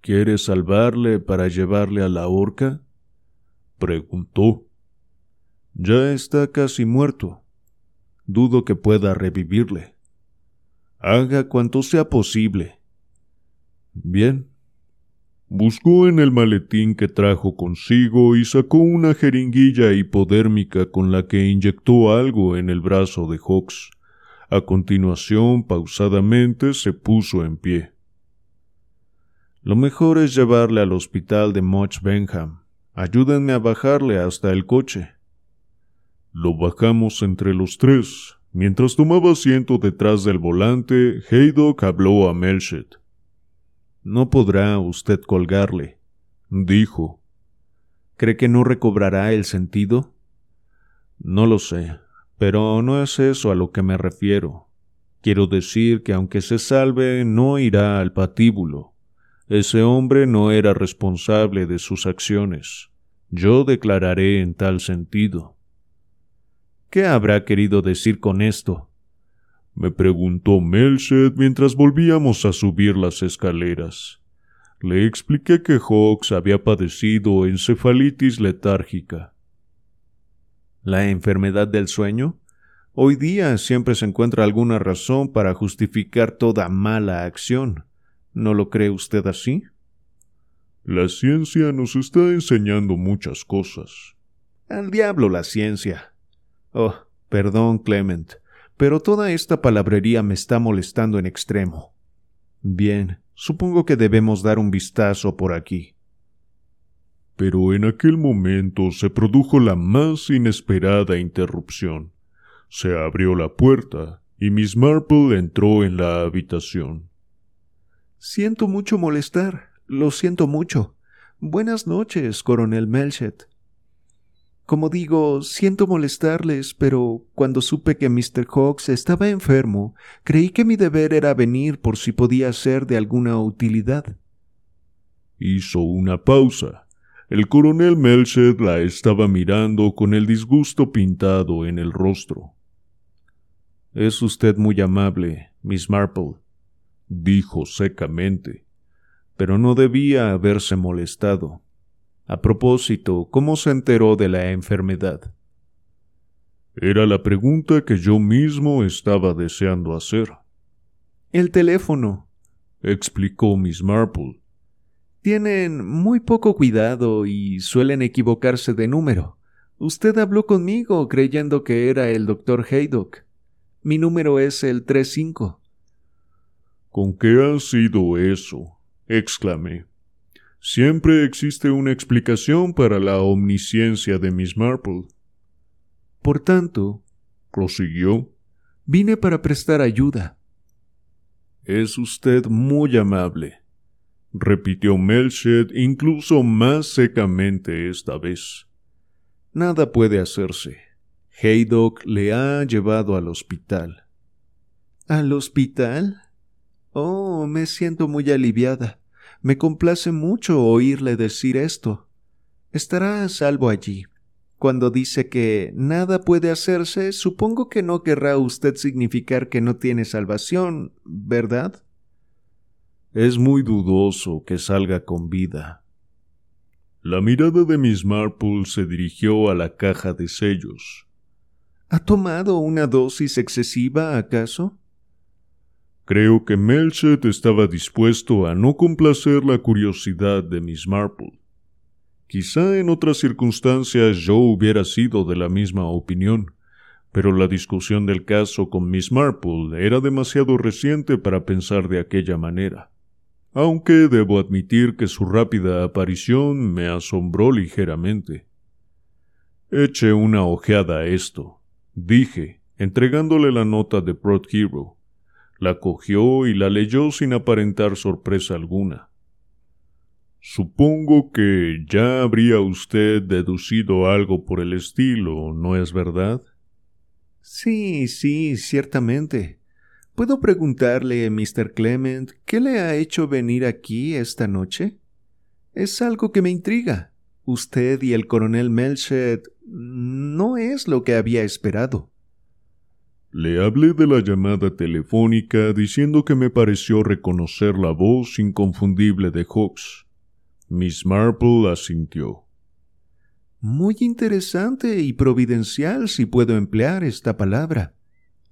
¿Quiere salvarle para llevarle a la horca? preguntó. Ya está casi muerto. Dudo que pueda revivirle. Haga cuanto sea posible. Bien. Buscó en el maletín que trajo consigo y sacó una jeringuilla hipodérmica con la que inyectó algo en el brazo de Hawks. A continuación, pausadamente, se puso en pie. Lo mejor es llevarle al hospital de Much Benham. Ayúdenme a bajarle hasta el coche. Lo bajamos entre los tres. Mientras tomaba asiento detrás del volante, Haydock habló a Melchet. No podrá usted colgarle, dijo. ¿Cree que no recobrará el sentido? No lo sé, pero no es eso a lo que me refiero. Quiero decir que aunque se salve, no irá al patíbulo. Ese hombre no era responsable de sus acciones. Yo declararé en tal sentido. ¿Qué habrá querido decir con esto? me preguntó Melchet mientras volvíamos a subir las escaleras. Le expliqué que Hawks había padecido encefalitis letárgica. ¿La enfermedad del sueño? Hoy día siempre se encuentra alguna razón para justificar toda mala acción. ¿No lo cree usted así? La ciencia nos está enseñando muchas cosas. Al diablo la ciencia. Oh, perdón, Clement, pero toda esta palabrería me está molestando en extremo. Bien, supongo que debemos dar un vistazo por aquí. Pero en aquel momento se produjo la más inesperada interrupción. Se abrió la puerta y Miss Marple entró en la habitación. Siento mucho molestar, lo siento mucho. Buenas noches, coronel Melchet. Como digo, siento molestarles, pero cuando supe que Mr. Hawks estaba enfermo, creí que mi deber era venir por si podía ser de alguna utilidad. Hizo una pausa. El coronel Melchet la estaba mirando con el disgusto pintado en el rostro. Es usted muy amable, Miss Marple, dijo secamente, pero no debía haberse molestado. A propósito, ¿cómo se enteró de la enfermedad? Era la pregunta que yo mismo estaba deseando hacer. El teléfono, explicó Miss Marple. Tienen muy poco cuidado y suelen equivocarse de número. Usted habló conmigo creyendo que era el doctor Haydock. Mi número es el 35. ¿Con qué ha sido eso? exclamé. Siempre existe una explicación para la omnisciencia de Miss Marple. Por tanto, prosiguió, vine para prestar ayuda. Es usted muy amable, repitió Melchet incluso más secamente esta vez. Nada puede hacerse. Haydock le ha llevado al hospital. ¿Al hospital? Oh, me siento muy aliviada. Me complace mucho oírle decir esto. Estará a salvo allí. Cuando dice que nada puede hacerse, supongo que no querrá usted significar que no tiene salvación, ¿verdad? Es muy dudoso que salga con vida. La mirada de Miss Marple se dirigió a la caja de sellos. ¿Ha tomado una dosis excesiva, acaso? Creo que Melchet estaba dispuesto a no complacer la curiosidad de Miss Marple. Quizá en otras circunstancias yo hubiera sido de la misma opinión, pero la discusión del caso con Miss Marple era demasiado reciente para pensar de aquella manera. Aunque debo admitir que su rápida aparición me asombró ligeramente. Eche una ojeada a esto dije, entregándole la nota de Prod Hero. La cogió y la leyó sin aparentar sorpresa alguna. Supongo que ya habría usted deducido algo por el estilo, ¿no es verdad? Sí, sí, ciertamente. ¿Puedo preguntarle, Mr. Clement, qué le ha hecho venir aquí esta noche? Es algo que me intriga. Usted y el coronel Melchet no es lo que había esperado. Le hablé de la llamada telefónica diciendo que me pareció reconocer la voz inconfundible de Hawks. Miss Marple asintió. Muy interesante y providencial si puedo emplear esta palabra.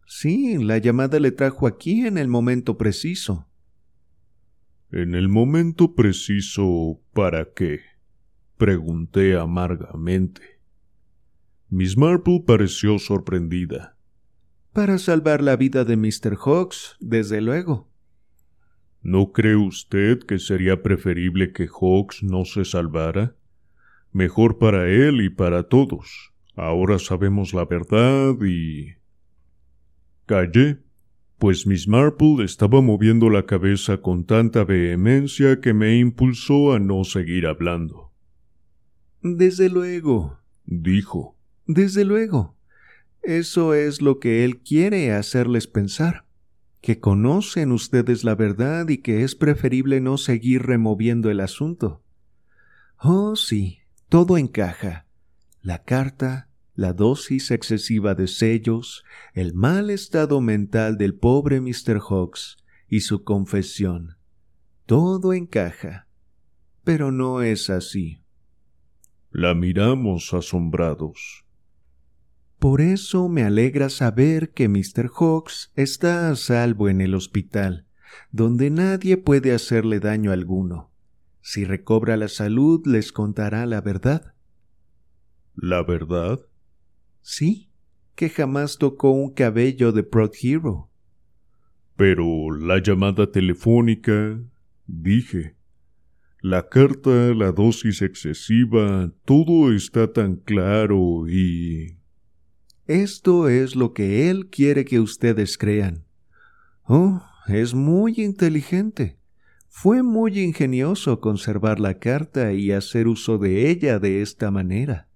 Sí, la llamada le trajo aquí en el momento preciso. ¿En el momento preciso para qué? pregunté amargamente. Miss Marple pareció sorprendida. Para salvar la vida de Mr. Hawks, desde luego. ¿No cree usted que sería preferible que Hawks no se salvara? Mejor para él y para todos. Ahora sabemos la verdad y... Callé, pues Miss Marple estaba moviendo la cabeza con tanta vehemencia que me impulsó a no seguir hablando. Desde luego, dijo. Desde luego. Eso es lo que él quiere hacerles pensar, que conocen ustedes la verdad y que es preferible no seguir removiendo el asunto. Oh, sí, todo encaja. La carta, la dosis excesiva de sellos, el mal estado mental del pobre Mr. Hawks y su confesión. Todo encaja. Pero no es así. La miramos asombrados. Por eso me alegra saber que Mr. Hawks está a salvo en el hospital, donde nadie puede hacerle daño alguno. Si recobra la salud, les contará la verdad. ¿La verdad? Sí, que jamás tocó un cabello de Prod Hero. Pero la llamada telefónica, dije. La carta, la dosis excesiva, todo está tan claro y... Esto es lo que él quiere que ustedes crean. Oh, es muy inteligente. Fue muy ingenioso conservar la carta y hacer uso de ella de esta manera.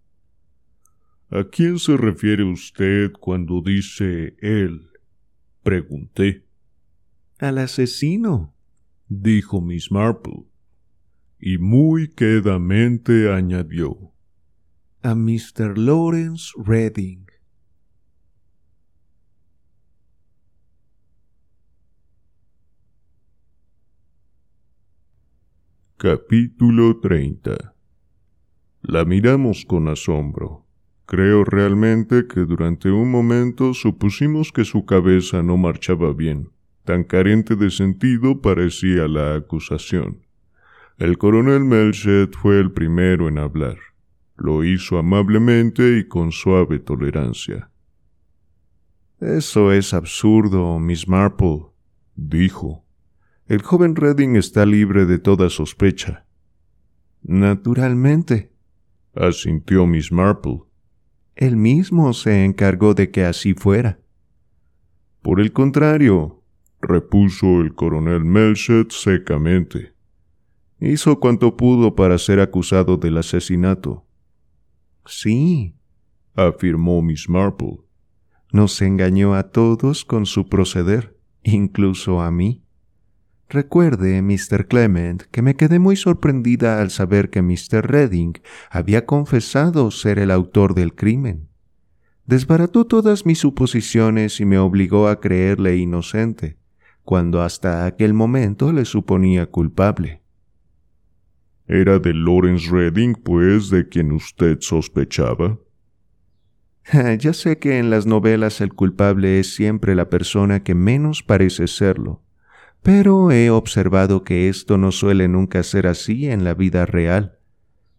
¿A quién se refiere usted cuando dice él? Pregunté. Al asesino, dijo Miss Marple y muy quedamente añadió a Mr. Lawrence Redding. Capítulo 30 La miramos con asombro. Creo realmente que durante un momento supusimos que su cabeza no marchaba bien. Tan carente de sentido parecía la acusación. El coronel Melchet fue el primero en hablar. Lo hizo amablemente y con suave tolerancia. Eso es absurdo, Miss Marple, dijo. El joven Redding está libre de toda sospecha. Naturalmente, asintió Miss Marple. Él mismo se encargó de que así fuera. Por el contrario, repuso el coronel Melchet secamente. Hizo cuanto pudo para ser acusado del asesinato. Sí, afirmó Miss Marple. Nos engañó a todos con su proceder, incluso a mí. Recuerde, Mr. Clement, que me quedé muy sorprendida al saber que Mr. Redding había confesado ser el autor del crimen. Desbarató todas mis suposiciones y me obligó a creerle inocente, cuando hasta aquel momento le suponía culpable. ¿Era de Lawrence Redding, pues, de quien usted sospechaba? ya sé que en las novelas el culpable es siempre la persona que menos parece serlo, pero he observado que esto no suele nunca ser así en la vida real.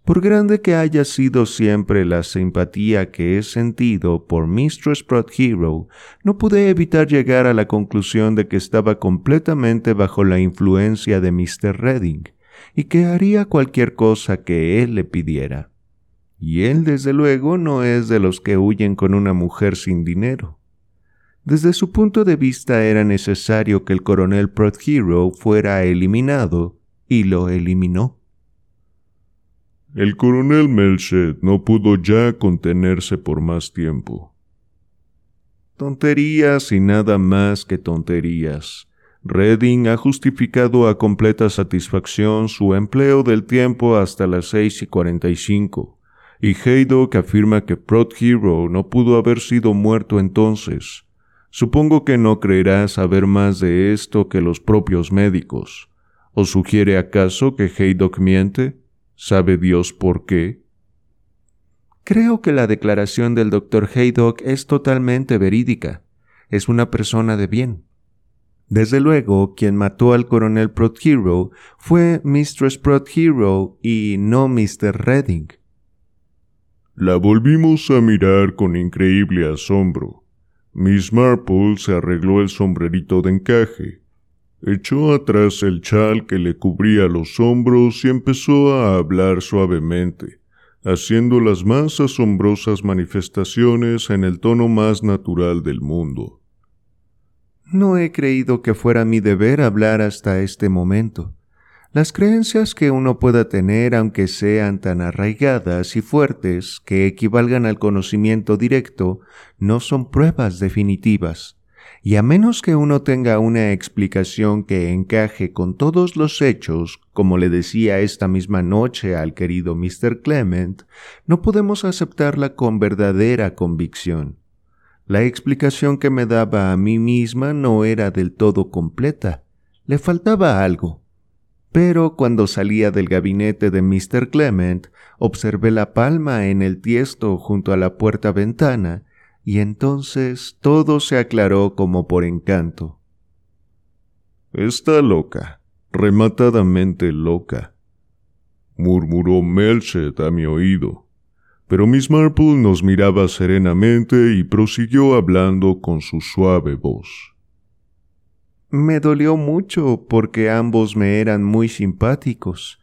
Por grande que haya sido siempre la simpatía que he sentido por Mistress Hero, no pude evitar llegar a la conclusión de que estaba completamente bajo la influencia de Mr. Redding, y que haría cualquier cosa que él le pidiera. Y él, desde luego, no es de los que huyen con una mujer sin dinero. Desde su punto de vista era necesario que el coronel Prothero fuera eliminado, y lo eliminó. El coronel Melchet no pudo ya contenerse por más tiempo. Tonterías y nada más que tonterías, Redding ha justificado a completa satisfacción su empleo del tiempo hasta las seis y cuarenta y cinco, y Haydock afirma que Prod Hero no pudo haber sido muerto entonces. Supongo que no creerá saber más de esto que los propios médicos. ¿O sugiere acaso que Haydock miente? ¿Sabe Dios por qué? Creo que la declaración del doctor Haydock es totalmente verídica. Es una persona de bien. Desde luego, quien mató al coronel Prothero fue Mistress Prothero y no Mr. Redding. La volvimos a mirar con increíble asombro. Miss Marple se arregló el sombrerito de encaje, echó atrás el chal que le cubría los hombros y empezó a hablar suavemente, haciendo las más asombrosas manifestaciones en el tono más natural del mundo. No he creído que fuera mi deber hablar hasta este momento. Las creencias que uno pueda tener, aunque sean tan arraigadas y fuertes que equivalgan al conocimiento directo, no son pruebas definitivas. Y a menos que uno tenga una explicación que encaje con todos los hechos, como le decía esta misma noche al querido Mr. Clement, no podemos aceptarla con verdadera convicción. La explicación que me daba a mí misma no era del todo completa. Le faltaba algo. Pero cuando salía del gabinete de Mr. Clement, observé la palma en el tiesto junto a la puerta ventana, y entonces todo se aclaró como por encanto. Está loca, rematadamente loca, murmuró Melchet a mi oído pero Miss Marple nos miraba serenamente y prosiguió hablando con su suave voz. Me dolió mucho porque ambos me eran muy simpáticos,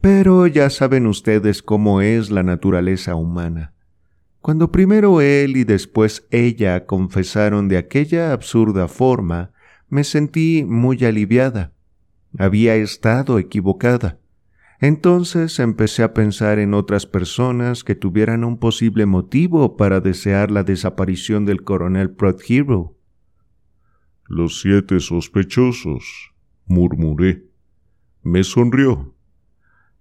pero ya saben ustedes cómo es la naturaleza humana. Cuando primero él y después ella confesaron de aquella absurda forma, me sentí muy aliviada. Había estado equivocada. Entonces empecé a pensar en otras personas que tuvieran un posible motivo para desear la desaparición del coronel Prothero. Los siete sospechosos, murmuré. Me sonrió.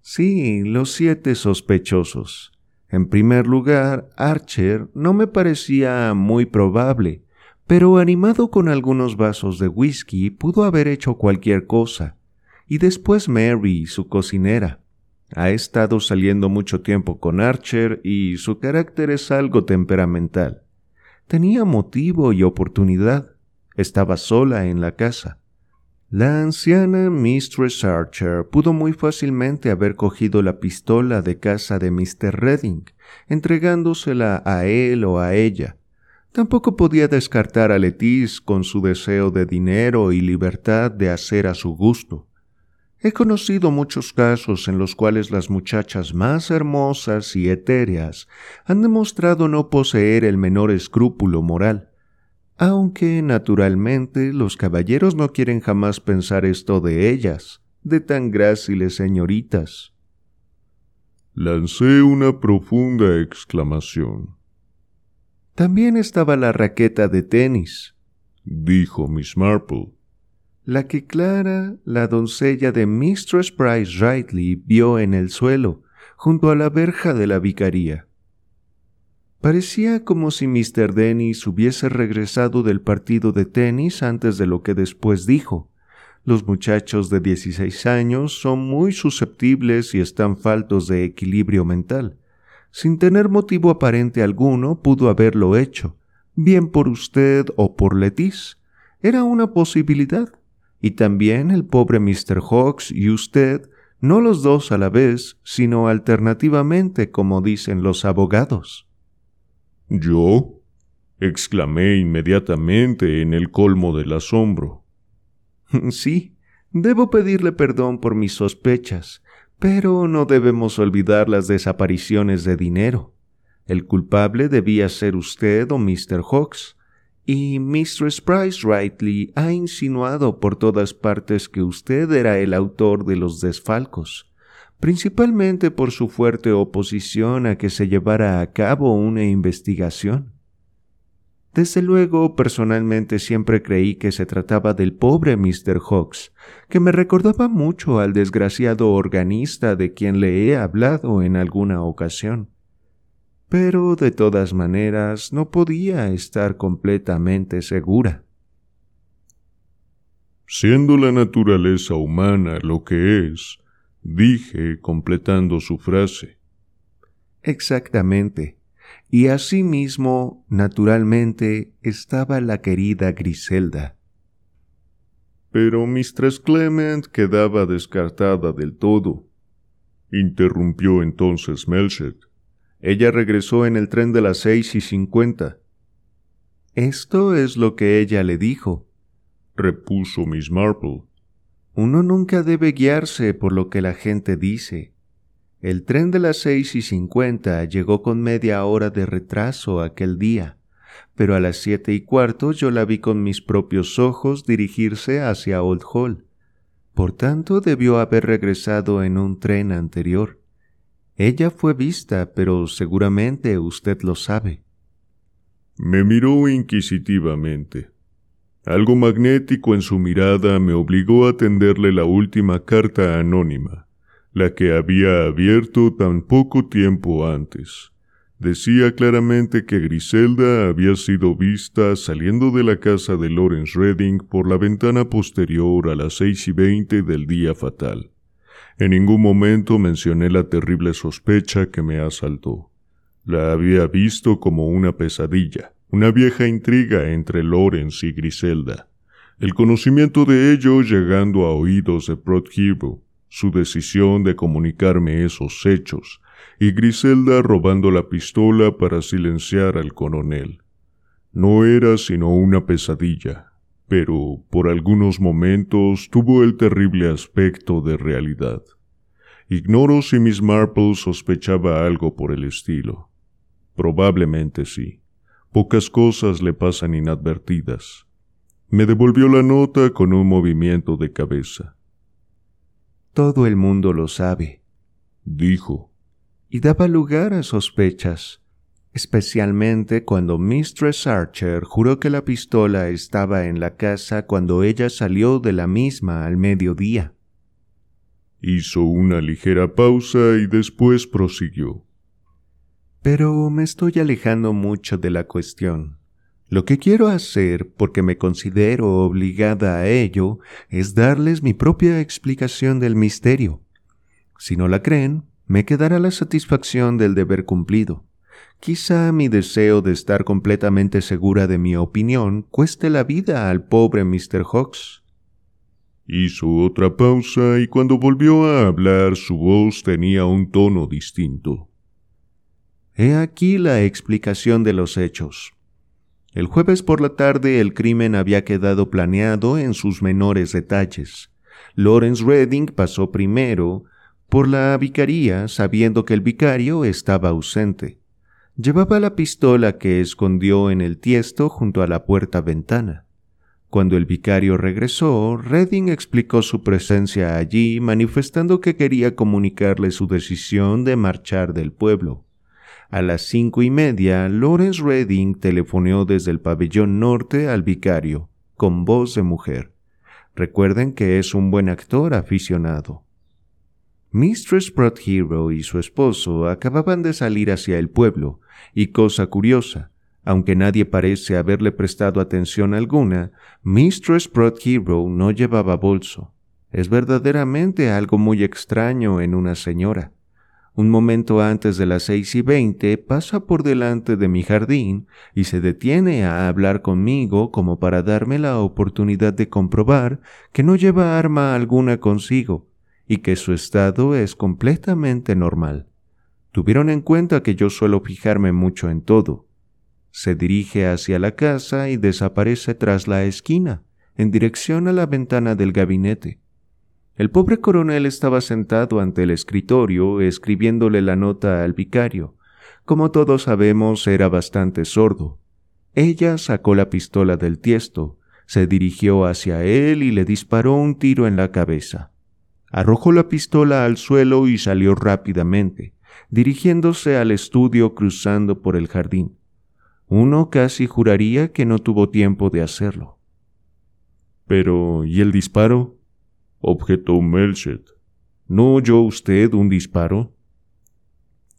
Sí, los siete sospechosos. En primer lugar, Archer no me parecía muy probable, pero animado con algunos vasos de whisky pudo haber hecho cualquier cosa y después Mary, su cocinera. Ha estado saliendo mucho tiempo con Archer y su carácter es algo temperamental. Tenía motivo y oportunidad. Estaba sola en la casa. La anciana Mistress Archer pudo muy fácilmente haber cogido la pistola de casa de Mr. Redding, entregándosela a él o a ella. Tampoco podía descartar a Letis con su deseo de dinero y libertad de hacer a su gusto. He conocido muchos casos en los cuales las muchachas más hermosas y etéreas han demostrado no poseer el menor escrúpulo moral, aunque naturalmente los caballeros no quieren jamás pensar esto de ellas, de tan gráciles señoritas. Lancé una profunda exclamación. También estaba la raqueta de tenis, dijo Miss Marple la que Clara, la doncella de Mistress Bryce Rightly, vio en el suelo, junto a la verja de la vicaría. Parecía como si Mr. Dennis hubiese regresado del partido de tenis antes de lo que después dijo. Los muchachos de 16 años son muy susceptibles y están faltos de equilibrio mental. Sin tener motivo aparente alguno, pudo haberlo hecho, bien por usted o por Letis. Era una posibilidad y también el pobre Mr. Hawks y usted, no los dos a la vez, sino alternativamente, como dicen los abogados. ¿Yo? exclamé inmediatamente en el colmo del asombro. Sí, debo pedirle perdón por mis sospechas, pero no debemos olvidar las desapariciones de dinero. El culpable debía ser usted o Mr. Hawks y Mistress Price Rightly ha insinuado por todas partes que usted era el autor de los desfalcos, principalmente por su fuerte oposición a que se llevara a cabo una investigación. Desde luego, personalmente siempre creí que se trataba del pobre Mr. Hawks, que me recordaba mucho al desgraciado organista de quien le he hablado en alguna ocasión. pero de todas maneras no podía estar completamente segura. Siendo la naturaleza humana lo que es, dije completando su frase. Exactamente. Y asimismo, naturalmente, estaba la querida Griselda. Pero Mistress Clement quedaba descartada del todo. Interrumpió entonces Melchett. Ella regresó en el tren de las seis y cincuenta. Esto es lo que ella le dijo, repuso Miss Marple. Uno nunca debe guiarse por lo que la gente dice. El tren de las seis y cincuenta llegó con media hora de retraso aquel día, pero a las siete y cuarto yo la vi con mis propios ojos dirigirse hacia Old Hall. Por tanto, debió haber regresado en un tren anterior. Ella fue vista, pero seguramente usted lo sabe. Me miró inquisitivamente. Algo magnético en su mirada me obligó a tenderle la última carta anónima, la que había abierto tan poco tiempo antes decía claramente que Griselda había sido vista saliendo de la casa de Lawrence Redding por la ventana posterior a las seis y veinte del día fatal. En ningún momento mencioné la terrible sospecha que me asaltó. La había visto como una pesadilla, una vieja intriga entre Lawrence y Griselda. El conocimiento de ello llegando a oídos de Hero, su decisión de comunicarme esos hechos, y Griselda robando la pistola para silenciar al coronel. No era sino una pesadilla, pero por algunos momentos tuvo el terrible aspecto de realidad. Ignoro si Miss Marple sospechaba algo por el estilo. Probablemente sí. Pocas cosas le pasan inadvertidas. Me devolvió la nota con un movimiento de cabeza. Todo el mundo lo sabe, dijo y daba lugar a sospechas, especialmente cuando Mistress Archer juró que la pistola estaba en la casa cuando ella salió de la misma al mediodía. Hizo una ligera pausa y después prosiguió. Pero me estoy alejando mucho de la cuestión. Lo que quiero hacer, porque me considero obligada a ello, es darles mi propia explicación del misterio. Si no la creen, me quedará la satisfacción del deber cumplido. Quizá mi deseo de estar completamente segura de mi opinión cueste la vida al pobre Mr. Hawks. Hizo otra pausa y cuando volvió a hablar su voz tenía un tono distinto. He aquí la explicación de los hechos. El jueves por la tarde el crimen había quedado planeado en sus menores detalles. Lawrence Redding pasó primero, por la vicaría sabiendo que el vicario estaba ausente. Llevaba la pistola que escondió en el tiesto junto a la puerta ventana. Cuando el vicario regresó, Redding explicó su presencia allí, manifestando que quería comunicarle su decisión de marchar del pueblo. A las cinco y media, Lawrence Redding telefoneó desde el pabellón norte al vicario, con voz de mujer. Recuerden que es un buen actor aficionado. Mistress Hero y su esposo acababan de salir hacia el pueblo, y cosa curiosa, aunque nadie parece haberle prestado atención alguna, Mistress Hero no llevaba bolso. Es verdaderamente algo muy extraño en una señora. Un momento antes de las seis y veinte pasa por delante de mi jardín y se detiene a hablar conmigo como para darme la oportunidad de comprobar que no lleva arma alguna consigo y que su estado es completamente normal. Tuvieron en cuenta que yo suelo fijarme mucho en todo. Se dirige hacia la casa y desaparece tras la esquina, en dirección a la ventana del gabinete. El pobre coronel estaba sentado ante el escritorio escribiéndole la nota al vicario. Como todos sabemos, era bastante sordo. Ella sacó la pistola del tiesto, se dirigió hacia él y le disparó un tiro en la cabeza. Arrojó la pistola al suelo y salió rápidamente, dirigiéndose al estudio cruzando por el jardín. Uno casi juraría que no tuvo tiempo de hacerlo. Pero, ¿y el disparo? Objetó Melchett. ¿No oyó usted un disparo?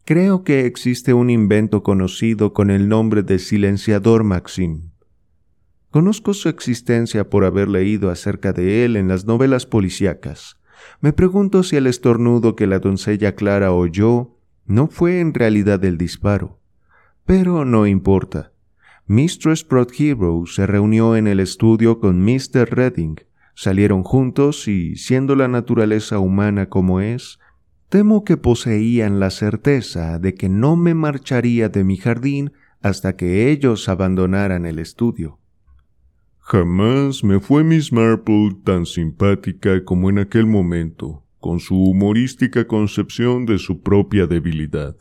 Creo que existe un invento conocido con el nombre de silenciador Maxim. Conozco su existencia por haber leído acerca de él en las novelas policíacas. Me pregunto si el estornudo que la doncella Clara oyó no fue en realidad el disparo. Pero no importa. Mistress Hero se reunió en el estudio con Mr. Redding. Salieron juntos y, siendo la naturaleza humana como es, temo que poseían la certeza de que no me marcharía de mi jardín hasta que ellos abandonaran el estudio. Jamás me fue Miss Marple tan simpática como en aquel momento, con su humorística concepción de su propia debilidad.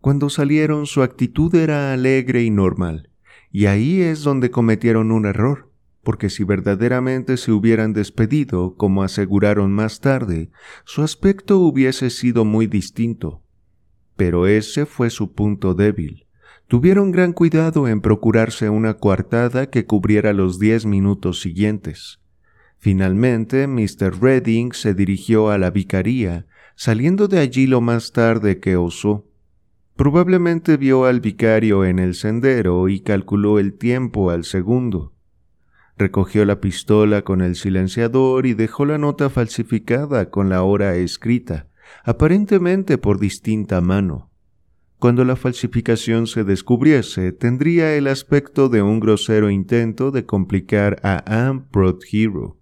Cuando salieron su actitud era alegre y normal, y ahí es donde cometieron un error, porque si verdaderamente se hubieran despedido, como aseguraron más tarde, su aspecto hubiese sido muy distinto. Pero ese fue su punto débil. Tuvieron gran cuidado en procurarse una coartada que cubriera los diez minutos siguientes. Finalmente, Mr. Redding se dirigió a la vicaría, saliendo de allí lo más tarde que osó. Probablemente vio al vicario en el sendero y calculó el tiempo al segundo. Recogió la pistola con el silenciador y dejó la nota falsificada con la hora escrita, aparentemente por distinta mano. Cuando la falsificación se descubriese, tendría el aspecto de un grosero intento de complicar a Anne Hero.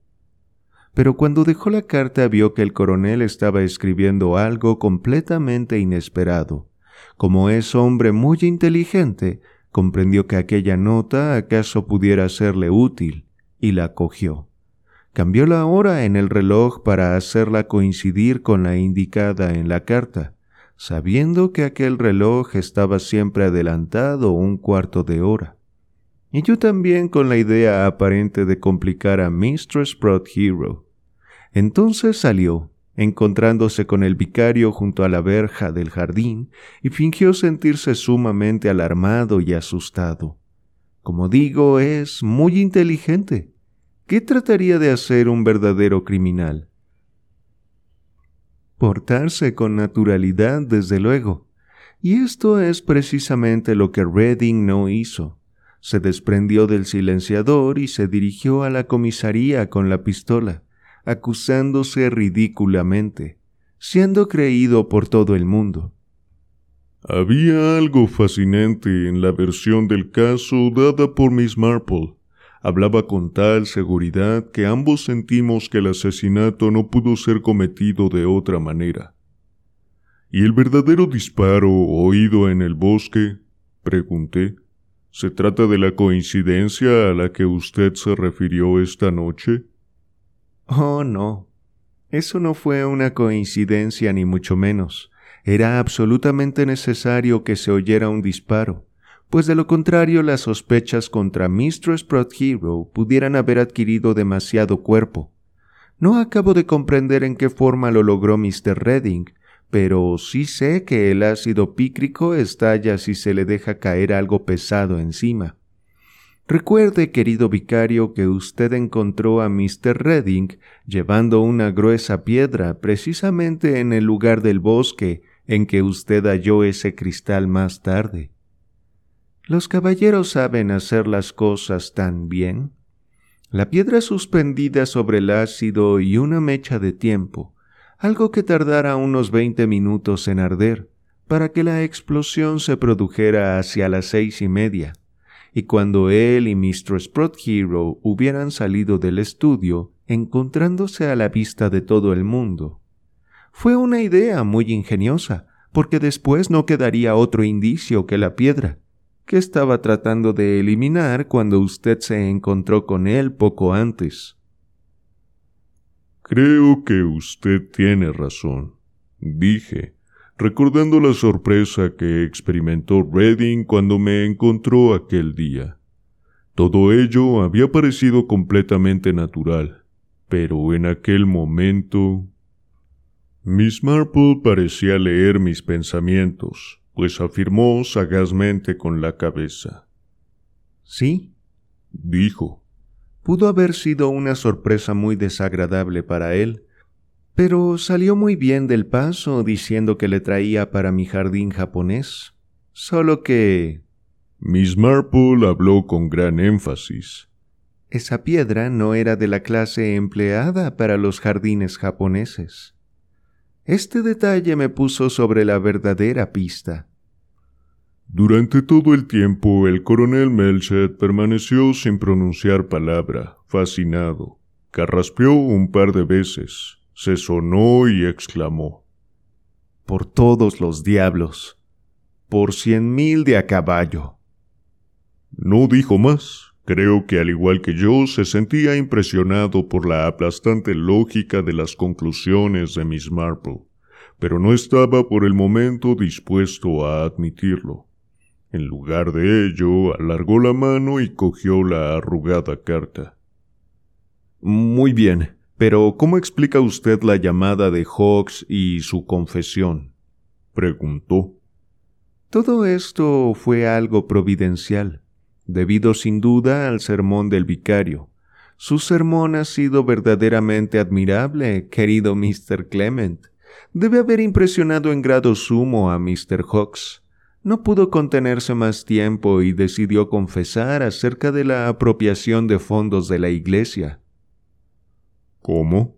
Pero cuando dejó la carta vio que el coronel estaba escribiendo algo completamente inesperado. Como es hombre muy inteligente, comprendió que aquella nota acaso pudiera serle útil, y la cogió. Cambió la hora en el reloj para hacerla coincidir con la indicada en la carta sabiendo que aquel reloj estaba siempre adelantado un cuarto de hora. Y yo también con la idea aparente de complicar a Mistress Hero. Entonces salió, encontrándose con el vicario junto a la verja del jardín, y fingió sentirse sumamente alarmado y asustado. Como digo, es muy inteligente. ¿Qué trataría de hacer un verdadero criminal? portarse con naturalidad, desde luego. Y esto es precisamente lo que Redding no hizo. Se desprendió del silenciador y se dirigió a la comisaría con la pistola, acusándose ridículamente, siendo creído por todo el mundo. Había algo fascinante en la versión del caso dada por Miss Marple. Hablaba con tal seguridad que ambos sentimos que el asesinato no pudo ser cometido de otra manera. ¿Y el verdadero disparo oído en el bosque? pregunté. ¿Se trata de la coincidencia a la que usted se refirió esta noche? Oh, no. Eso no fue una coincidencia ni mucho menos. Era absolutamente necesario que se oyera un disparo pues de lo contrario las sospechas contra Mistress Hero pudieran haber adquirido demasiado cuerpo. No acabo de comprender en qué forma lo logró Mr. Redding, pero sí sé que el ácido pícrico estalla si se le deja caer algo pesado encima. Recuerde, querido vicario, que usted encontró a Mr. Redding llevando una gruesa piedra precisamente en el lugar del bosque en que usted halló ese cristal más tarde. Los caballeros saben hacer las cosas tan bien. La piedra suspendida sobre el ácido y una mecha de tiempo, algo que tardara unos veinte minutos en arder, para que la explosión se produjera hacia las seis y media, y cuando él y Mistress Hero hubieran salido del estudio, encontrándose a la vista de todo el mundo. Fue una idea muy ingeniosa, porque después no quedaría otro indicio que la piedra, que estaba tratando de eliminar cuando usted se encontró con él poco antes. Creo que usted tiene razón, dije, recordando la sorpresa que experimentó Redding cuando me encontró aquel día. Todo ello había parecido completamente natural, pero en aquel momento... Miss Marple parecía leer mis pensamientos pues afirmó sagazmente con la cabeza. Sí, dijo. Pudo haber sido una sorpresa muy desagradable para él, Pero salió muy bien del paso diciendo que le traía para mi jardín japonés. Solo que... Miss Marple habló con gran énfasis. Esa piedra no era de la clase empleada para los jardines japoneses. Este detalle me puso sobre la verdadera pista. Durante todo el tiempo el coronel Melchet permaneció sin pronunciar palabra, fascinado. Carraspeó un par de veces, se sonó y exclamó. Por todos los diablos. Por cien mil de a caballo. No dijo más. Creo que al igual que yo se sentía impresionado por la aplastante lógica de las conclusiones de Miss Marple, pero no estaba por el momento dispuesto a admitirlo. En lugar de ello, alargó la mano y cogió la arrugada carta. Muy bien, pero ¿cómo explica usted la llamada de Hawks y su confesión? preguntó. Todo esto fue algo providencial, debido sin duda al sermón del vicario. Su sermón ha sido verdaderamente admirable, querido Mr. Clement. Debe haber impresionado en grado sumo a Mr. Hawks no pudo contenerse más tiempo y decidió confesar acerca de la apropiación de fondos de la Iglesia. ¿Cómo?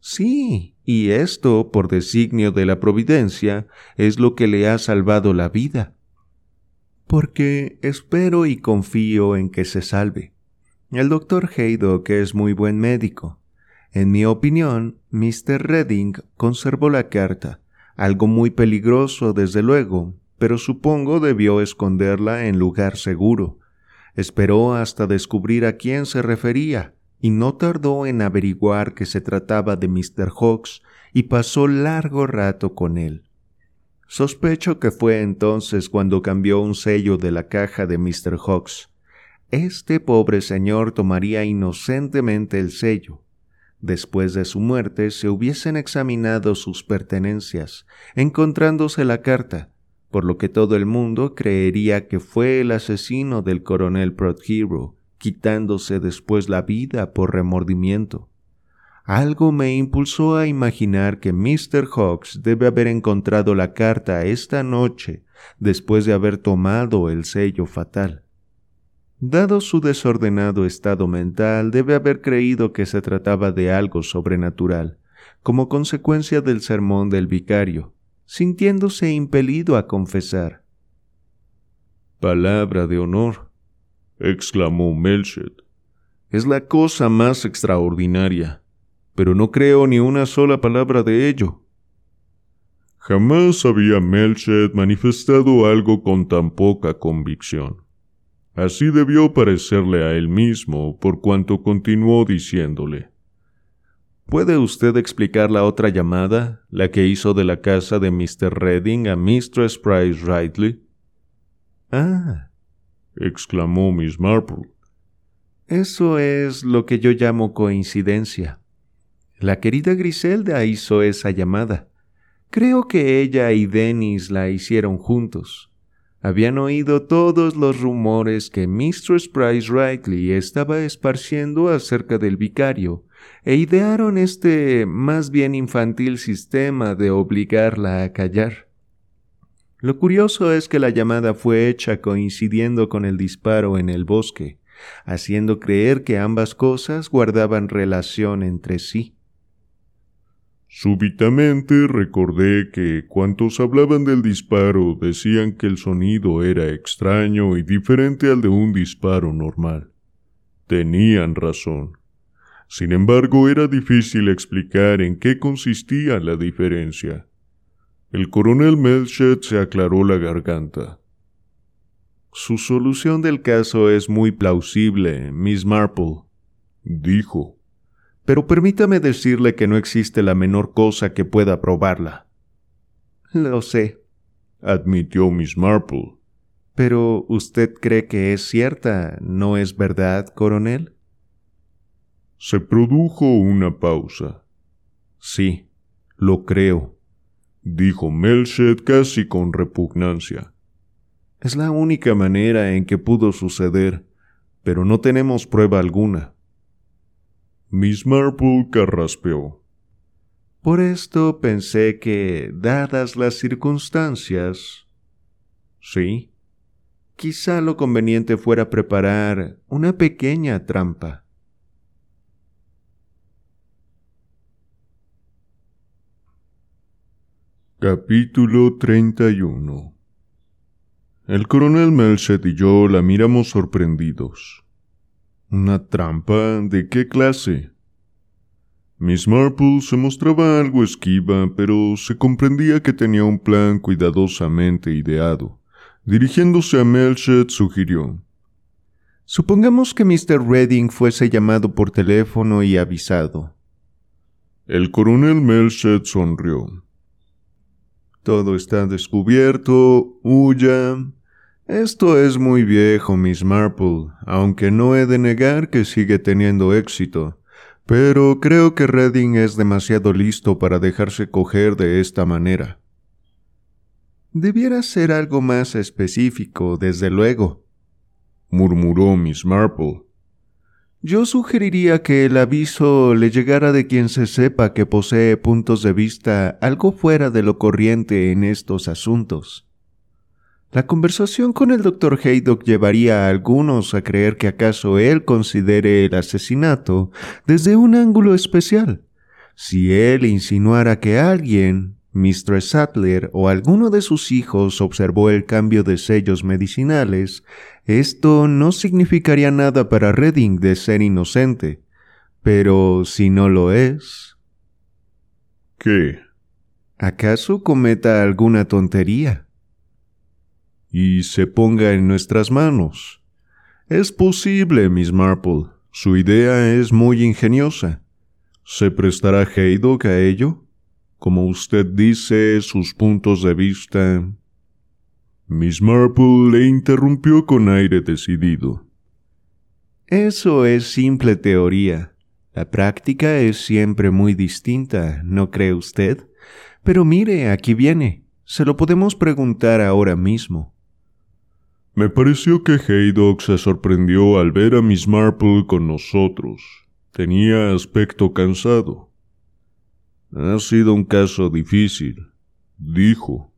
Sí, y esto, por designio de la Providencia, es lo que le ha salvado la vida. Porque espero y confío en que se salve. El doctor Haydock es muy buen médico. En mi opinión, Mr. Redding conservó la carta, algo muy peligroso, desde luego, pero supongo debió esconderla en lugar seguro. Esperó hasta descubrir a quién se refería, y no tardó en averiguar que se trataba de Mr. Hawks y pasó largo rato con él. Sospecho que fue entonces cuando cambió un sello de la caja de Mr. Hawks. Este pobre señor tomaría inocentemente el sello. Después de su muerte se hubiesen examinado sus pertenencias, encontrándose la carta, por lo que todo el mundo creería que fue el asesino del coronel Prothero, quitándose después la vida por remordimiento. Algo me impulsó a imaginar que Mr. Hawks debe haber encontrado la carta esta noche después de haber tomado el sello fatal. Dado su desordenado estado mental, debe haber creído que se trataba de algo sobrenatural, como consecuencia del sermón del vicario, sintiéndose impelido a confesar. Palabra de honor, exclamó Melchet. Es la cosa más extraordinaria, pero no creo ni una sola palabra de ello. Jamás había Melchet manifestado algo con tan poca convicción. Así debió parecerle a él mismo, por cuanto continuó diciéndole ¿Puede usted explicar la otra llamada, la que hizo de la casa de Mr. Redding a Mistress Price Ridley? Ah, exclamó Miss Marple. Eso es lo que yo llamo coincidencia. La querida Griselda hizo esa llamada. Creo que ella y Dennis la hicieron juntos. Habían oído todos los rumores que Mistress Price Ridley estaba esparciendo acerca del vicario, e idearon este más bien infantil sistema de obligarla a callar. Lo curioso es que la llamada fue hecha coincidiendo con el disparo en el bosque, haciendo creer que ambas cosas guardaban relación entre sí. Súbitamente recordé que cuantos hablaban del disparo decían que el sonido era extraño y diferente al de un disparo normal. Tenían razón. Sin embargo, era difícil explicar en qué consistía la diferencia. El coronel Melchet se aclaró la garganta. Su solución del caso es muy plausible, Miss Marple, dijo. Pero permítame decirle que no existe la menor cosa que pueda probarla. Lo sé, admitió Miss Marple. Pero usted cree que es cierta, ¿no es verdad, coronel? Se produjo una pausa. Sí, lo creo, dijo Melchet casi con repugnancia. Es la única manera en que pudo suceder, pero no tenemos prueba alguna. Miss Marple carraspeó. Por esto pensé que, dadas las circunstancias, sí, quizá lo conveniente fuera preparar una pequeña trampa. Capítulo 31 El coronel Melchet y yo la miramos sorprendidos. ¿Una trampa? ¿De qué clase? Miss Marple se mostraba algo esquiva, pero se comprendía que tenía un plan cuidadosamente ideado. Dirigiéndose a Melchet, sugirió. Supongamos que Mr. Redding fuese llamado por teléfono y avisado. El coronel Melchet sonrió. Todo está descubierto, huya. Esto es muy viejo, Miss Marple, aunque no he de negar que sigue teniendo éxito. Pero creo que Redding es demasiado listo para dejarse coger de esta manera. Debiera ser algo más específico, desde luego, murmuró Miss Marple. Yo sugeriría que el aviso le llegara de quien se sepa que posee puntos de vista algo fuera de lo corriente en estos asuntos. La conversación con el doctor Haydock llevaría a algunos a creer que acaso él considere el asesinato desde un ángulo especial. Si él insinuara que alguien, Mr. Sattler o alguno de sus hijos observó el cambio de sellos medicinales, esto no significaría nada para Redding de ser inocente. Pero si no lo es... ¿Qué? ¿Acaso cometa alguna tontería? Y se ponga en nuestras manos. Es posible, Miss Marple. Su idea es muy ingeniosa. ¿Se prestará Haydock a ello? como usted dice, sus puntos de vista. Miss Marple le interrumpió con aire decidido. Eso es simple teoría. La práctica es siempre muy distinta, ¿no cree usted? Pero mire, aquí viene. Se lo podemos preguntar ahora mismo. Me pareció que Haydock se sorprendió al ver a Miss Marple con nosotros. Tenía aspecto cansado. Ha sido un caso difícil, dijo,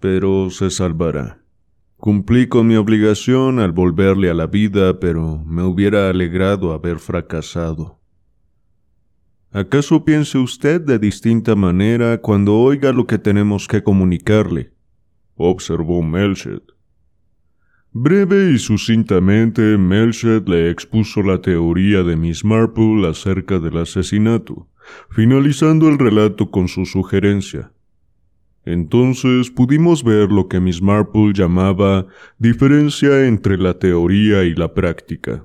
pero se salvará. Cumplí con mi obligación al volverle a la vida, pero me hubiera alegrado haber fracasado. ¿Acaso piense usted de distinta manera cuando oiga lo que tenemos que comunicarle? observó Melchet. Breve y sucintamente, Melchet le expuso la teoría de Miss Marple acerca del asesinato finalizando el relato con su sugerencia. Entonces pudimos ver lo que Miss Marple llamaba diferencia entre la teoría y la práctica.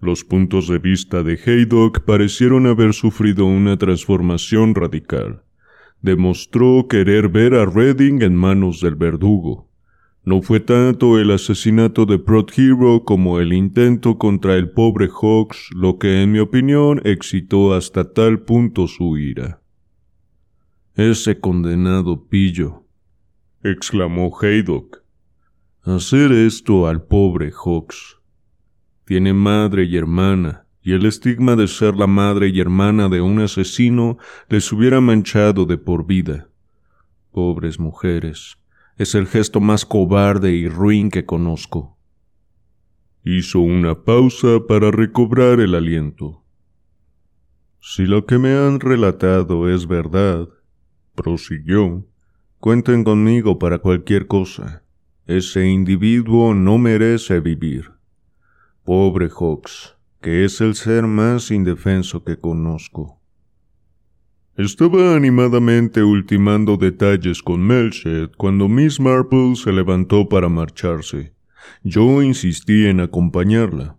Los puntos de vista de Haydock parecieron haber sufrido una transformación radical. Demostró querer ver a Redding en manos del verdugo. No fue tanto el asesinato de Prot Hero como el intento contra el pobre Hawks lo que en mi opinión excitó hasta tal punto su ira. Ese condenado pillo, exclamó Haydock. Hacer esto al pobre Hawks. Tiene madre y hermana, y el estigma de ser la madre y hermana de un asesino les hubiera manchado de por vida. Pobres mujeres. Es el gesto más cobarde y ruin que conozco. Hizo una pausa para recobrar el aliento. Si lo que me han relatado es verdad, prosiguió, cuenten conmigo para cualquier cosa. Ese individuo no merece vivir. Pobre Hawks, que es el ser más indefenso que conozco. Estaba animadamente ultimando detalles con Melchet cuando Miss Marple se levantó para marcharse. Yo insistí en acompañarla.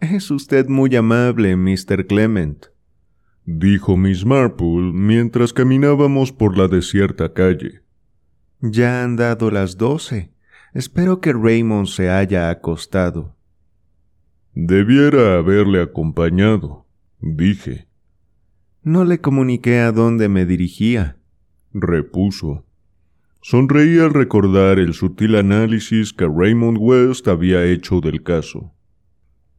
Es usted muy amable, Mr. Clement, dijo Miss Marple mientras caminábamos por la desierta calle. Ya han dado las doce. Espero que Raymond se haya acostado. Debiera haberle acompañado, dije. No le comuniqué a dónde me dirigía, repuso. Sonreí al recordar el sutil análisis que Raymond West había hecho del caso.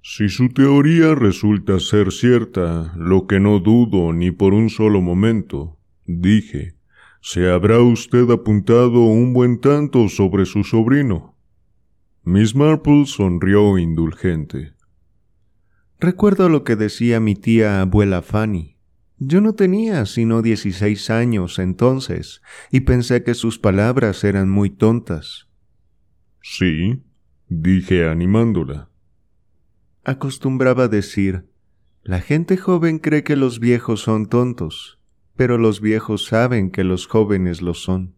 Si su teoría resulta ser cierta, lo que no dudo ni por un solo momento, dije, se habrá usted apuntado un buen tanto sobre su sobrino. Miss Marple sonrió indulgente. Recuerdo lo que decía mi tía abuela Fanny. Yo no tenía sino dieciséis años entonces, y pensé que sus palabras eran muy tontas. Sí, dije animándola. Acostumbraba decir, la gente joven cree que los viejos son tontos, pero los viejos saben que los jóvenes lo son.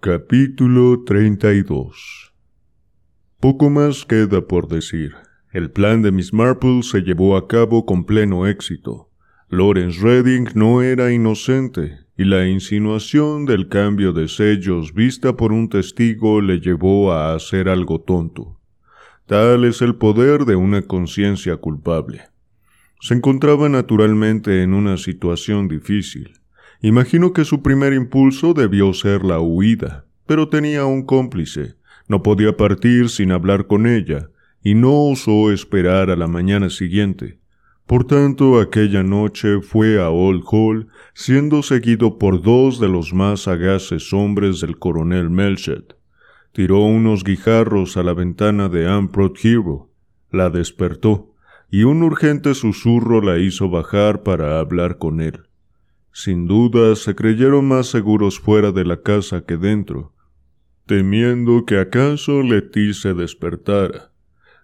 Capítulo 32 Poco más queda por decir. El plan de Miss Marple se llevó a cabo con pleno éxito. Lawrence Redding no era inocente, y la insinuación del cambio de sellos vista por un testigo le llevó a hacer algo tonto. Tal es el poder de una conciencia culpable. Se encontraba naturalmente en una situación difícil. Imagino que su primer impulso debió ser la huida, pero tenía un cómplice. No podía partir sin hablar con ella, y no osó esperar a la mañana siguiente. Por tanto, aquella noche fue a Old Hall, siendo seguido por dos de los más sagaces hombres del coronel Melchet. Tiró unos guijarros a la ventana de Amprod Hero, la despertó, y un urgente susurro la hizo bajar para hablar con él. Sin duda se creyeron más seguros fuera de la casa que dentro, temiendo que acaso Letty se despertara.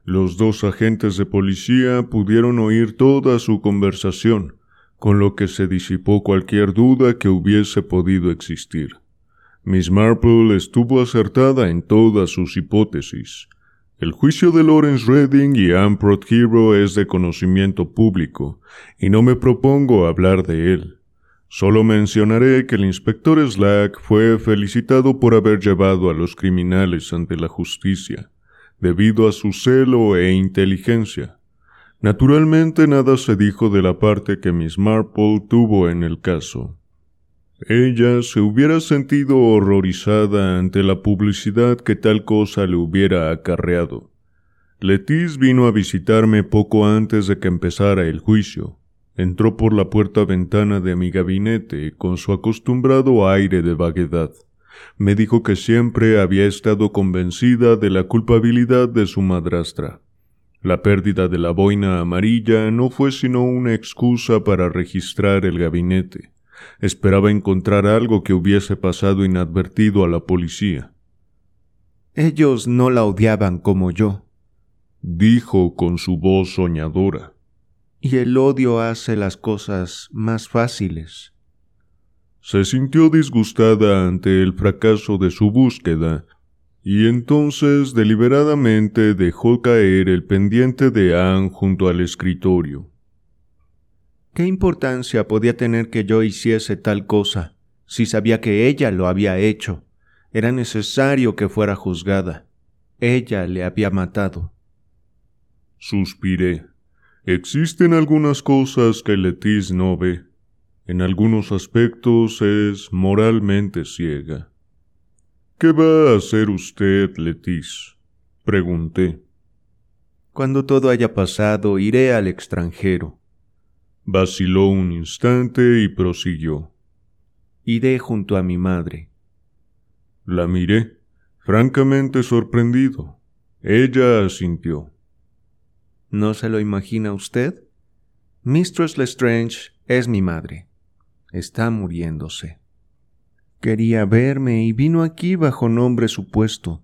Los dos agentes de policía pudieron oír toda su conversación, con lo que se disipó cualquier duda que hubiese podido existir. Miss Marple estuvo acertada en todas sus hipótesis. El juicio de Lawrence Redding y Amprod Hero es de conocimiento público, y no me propongo hablar de él. Solo mencionaré que el inspector Slack fue felicitado por haber llevado a los criminales ante la justicia, debido a su celo e inteligencia. Naturalmente nada se dijo de la parte que Miss Marple tuvo en el caso. Ella se hubiera sentido horrorizada ante la publicidad que tal cosa le hubiera acarreado. Letis vino a visitarme poco antes de que empezara el juicio, Entró por la puerta ventana de mi gabinete con su acostumbrado aire de vaguedad. Me dijo que siempre había estado convencida de la culpabilidad de su madrastra. La pérdida de la boina amarilla no fue sino una excusa para registrar el gabinete. Esperaba encontrar algo que hubiese pasado inadvertido a la policía. Ellos no la odiaban como yo, dijo con su voz soñadora y el odio hace las cosas más fáciles. Se sintió disgustada ante el fracaso de su búsqueda, y entonces deliberadamente dejó caer el pendiente de Anne junto al escritorio. ¿Qué importancia podía tener que yo hiciese tal cosa, si sabía que ella lo había hecho? Era necesario que fuera juzgada. Ella le había matado. Suspiré. Existen algunas cosas que Letis no ve. En algunos aspectos es moralmente ciega. ¿Qué va a hacer usted, Letis? Pregunté. Cuando todo haya pasado, iré al extranjero. Vaciló un instante y prosiguió. Iré junto a mi madre. La miré, francamente sorprendido. Ella asintió. ¿No se lo imagina usted? Mistress Lestrange es mi madre. Está muriéndose. Quería verme y vino aquí bajo nombre supuesto.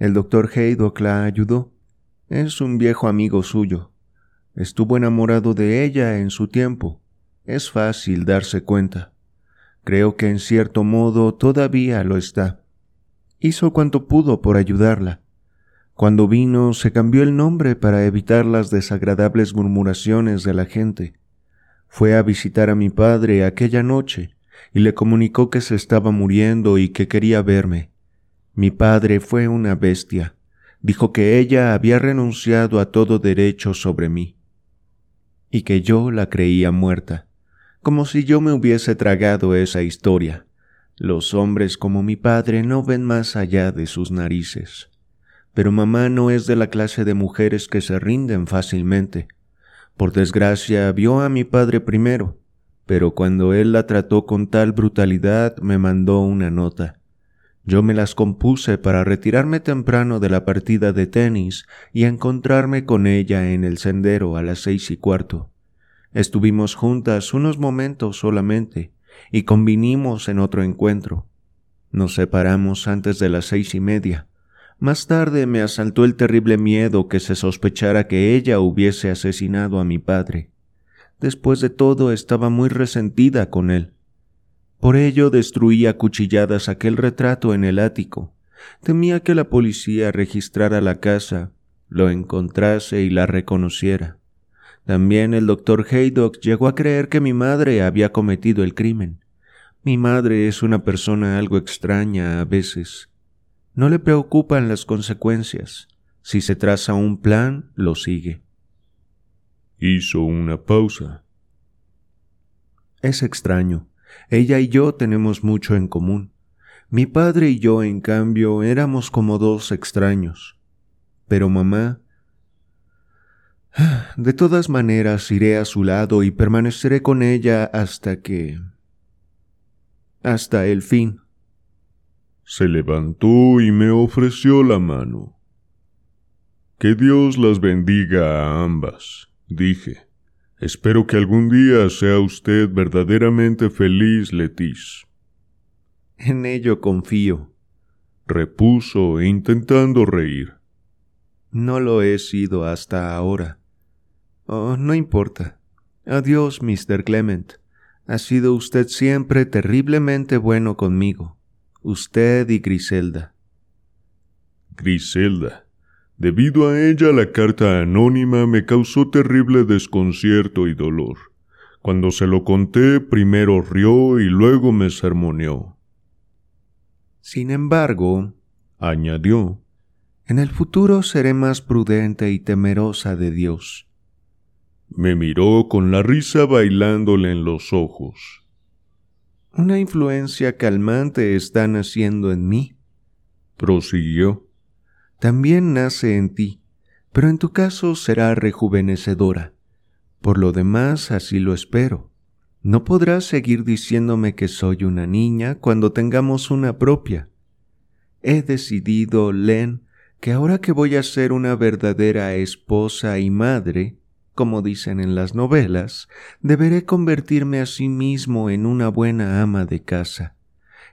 El doctor Haydock la ayudó. Es un viejo amigo suyo. Estuvo enamorado de ella en su tiempo. Es fácil darse cuenta. Creo que en cierto modo todavía lo está. Hizo cuanto pudo por ayudarla. Cuando vino se cambió el nombre para evitar las desagradables murmuraciones de la gente. Fue a visitar a mi padre aquella noche y le comunicó que se estaba muriendo y que quería verme. Mi padre fue una bestia. Dijo que ella había renunciado a todo derecho sobre mí y que yo la creía muerta, como si yo me hubiese tragado esa historia. Los hombres como mi padre no ven más allá de sus narices. Pero mamá no es de la clase de mujeres que se rinden fácilmente. Por desgracia, vio a mi padre primero, pero cuando él la trató con tal brutalidad me mandó una nota. Yo me las compuse para retirarme temprano de la partida de tenis y encontrarme con ella en el sendero a las seis y cuarto. Estuvimos juntas unos momentos solamente, y convinimos en otro encuentro. Nos separamos antes de las seis y media. Más tarde me asaltó el terrible miedo que se sospechara que ella hubiese asesinado a mi padre. Después de todo estaba muy resentida con él. Por ello destruí a cuchilladas aquel retrato en el ático. Temía que la policía registrara la casa, lo encontrase y la reconociera. También el doctor Haydock llegó a creer que mi madre había cometido el crimen. Mi madre es una persona algo extraña a veces. No le preocupan las consecuencias. Si se traza un plan, lo sigue. Hizo una pausa. Es extraño. Ella y yo tenemos mucho en común. Mi padre y yo, en cambio, éramos como dos extraños. Pero mamá de todas maneras iré a su lado y permaneceré con ella hasta que... hasta el fin. Se levantó y me ofreció la mano. Que Dios las bendiga a ambas, dije. Espero que algún día sea usted verdaderamente feliz, Letis. En ello confío, repuso intentando reír. No lo he sido hasta ahora. Oh, no importa. Adiós, Mr. Clement. Ha sido usted siempre terriblemente bueno conmigo. Usted y Griselda. Griselda. Debido a ella la carta anónima me causó terrible desconcierto y dolor. Cuando se lo conté, primero rió y luego me sermoneó. Sin embargo, añadió, en el futuro seré más prudente y temerosa de Dios. Me miró con la risa bailándole en los ojos. Una influencia calmante está naciendo en mí, prosiguió. También nace en ti, pero en tu caso será rejuvenecedora. Por lo demás, así lo espero. No podrás seguir diciéndome que soy una niña cuando tengamos una propia. He decidido, Len, que ahora que voy a ser una verdadera esposa y madre, como dicen en las novelas, deberé convertirme a sí mismo en una buena ama de casa.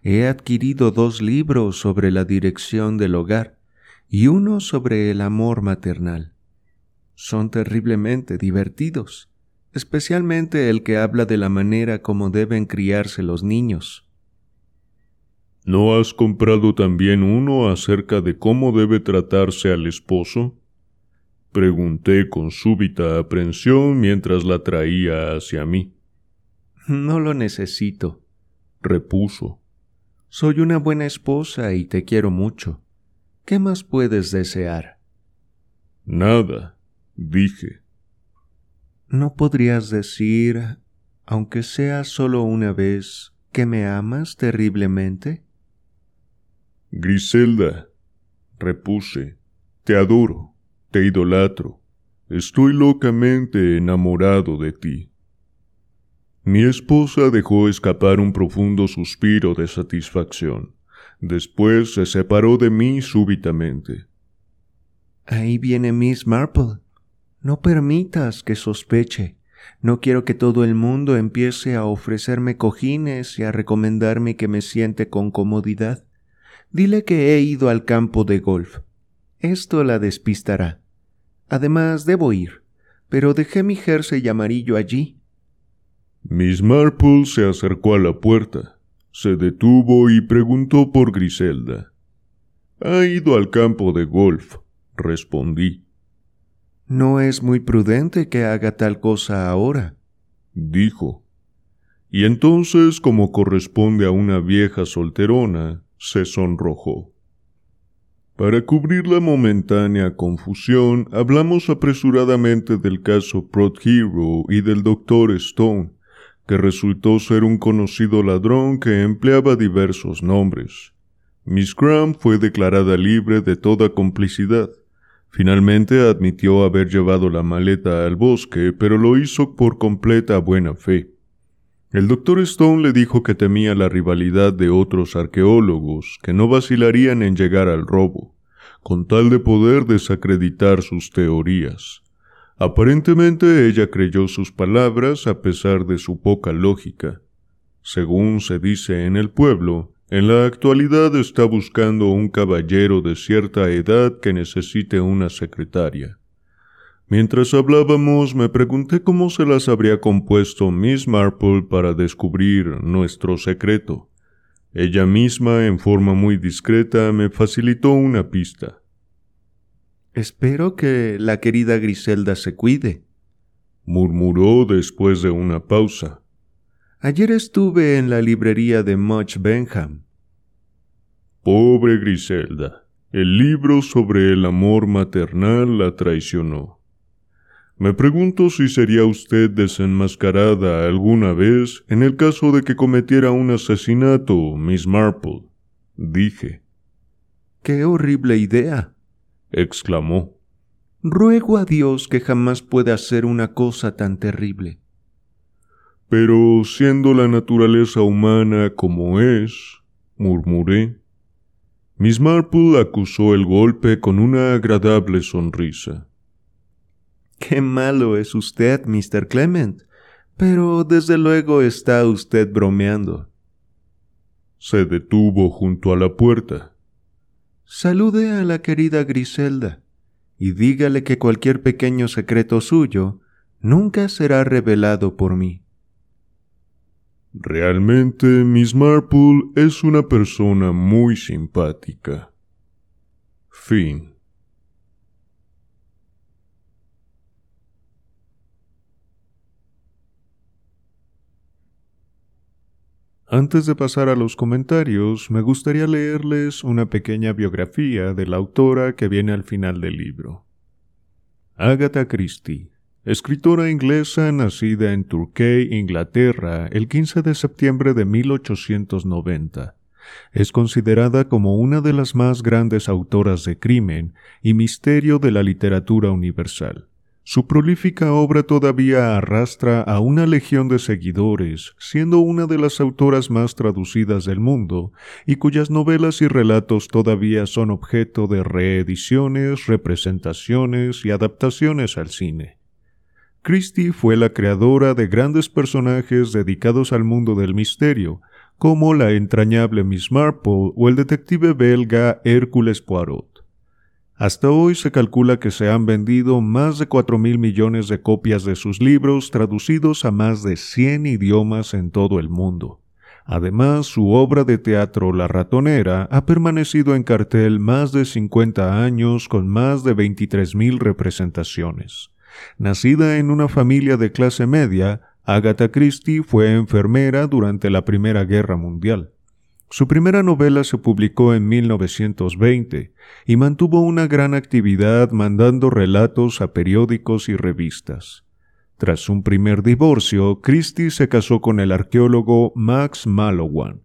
He adquirido dos libros sobre la dirección del hogar y uno sobre el amor maternal. Son terriblemente divertidos, especialmente el que habla de la manera como deben criarse los niños. ¿No has comprado también uno acerca de cómo debe tratarse al esposo? Pregunté con súbita aprensión mientras la traía hacia mí. No lo necesito, repuso. Soy una buena esposa y te quiero mucho. ¿Qué más puedes desear? Nada, dije. ¿No podrías decir, aunque sea solo una vez, que me amas terriblemente? Griselda, repuse, te adoro. Te idolatro. Estoy locamente enamorado de ti. Mi esposa dejó escapar un profundo suspiro de satisfacción. Después se separó de mí súbitamente. Ahí viene Miss Marple. No permitas que sospeche. No quiero que todo el mundo empiece a ofrecerme cojines y a recomendarme que me siente con comodidad. Dile que he ido al campo de golf. Esto la despistará. Además, debo ir, pero dejé mi jersey amarillo allí. Miss Marple se acercó a la puerta, se detuvo y preguntó por Griselda. Ha ido al campo de golf, respondí. No es muy prudente que haga tal cosa ahora, dijo. Y entonces, como corresponde a una vieja solterona, se sonrojó. Para cubrir la momentánea confusión, hablamos apresuradamente del caso Prot Hero y del Dr. Stone, que resultó ser un conocido ladrón que empleaba diversos nombres. Miss Graham fue declarada libre de toda complicidad. Finalmente admitió haber llevado la maleta al bosque, pero lo hizo por completa buena fe. El doctor Stone le dijo que temía la rivalidad de otros arqueólogos, que no vacilarían en llegar al robo, con tal de poder desacreditar sus teorías. Aparentemente ella creyó sus palabras a pesar de su poca lógica. Según se dice en el pueblo, en la actualidad está buscando un caballero de cierta edad que necesite una secretaria. Mientras hablábamos me pregunté cómo se las habría compuesto Miss Marple para descubrir nuestro secreto. Ella misma, en forma muy discreta, me facilitó una pista. Espero que la querida Griselda se cuide, murmuró después de una pausa. Ayer estuve en la librería de Much Benham. Pobre Griselda. El libro sobre el amor maternal la traicionó. Me pregunto si sería usted desenmascarada alguna vez en el caso de que cometiera un asesinato, Miss Marple. Dije. ¡Qué horrible idea! exclamó. Ruego a Dios que jamás pueda hacer una cosa tan terrible. Pero siendo la naturaleza humana como es, murmuré. Miss Marple acusó el golpe con una agradable sonrisa. Qué malo es usted, Mr. Clement. Pero desde luego está usted bromeando. Se detuvo junto a la puerta. Salude a la querida Griselda y dígale que cualquier pequeño secreto suyo nunca será revelado por mí. Realmente Miss Marple es una persona muy simpática. Fin. Antes de pasar a los comentarios, me gustaría leerles una pequeña biografía de la autora que viene al final del libro. Agatha Christie escritora inglesa nacida en Turkey, Inglaterra, el 15 de septiembre de 1890. Es considerada como una de las más grandes autoras de crimen y misterio de la literatura universal. Su prolífica obra todavía arrastra a una legión de seguidores, siendo una de las autoras más traducidas del mundo, y cuyas novelas y relatos todavía son objeto de reediciones, representaciones y adaptaciones al cine. Christie fue la creadora de grandes personajes dedicados al mundo del misterio, como la entrañable Miss Marple o el detective belga Hércules Poirot. Hasta hoy se calcula que se han vendido más de cuatro mil millones de copias de sus libros traducidos a más de 100 idiomas en todo el mundo. Además, su obra de teatro La ratonera ha permanecido en cartel más de 50 años con más de 23.000 representaciones. Nacida en una familia de clase media, Agatha Christie fue enfermera durante la Primera Guerra Mundial. Su primera novela se publicó en 1920 y mantuvo una gran actividad mandando relatos a periódicos y revistas. Tras un primer divorcio, Christie se casó con el arqueólogo Max Mallowan,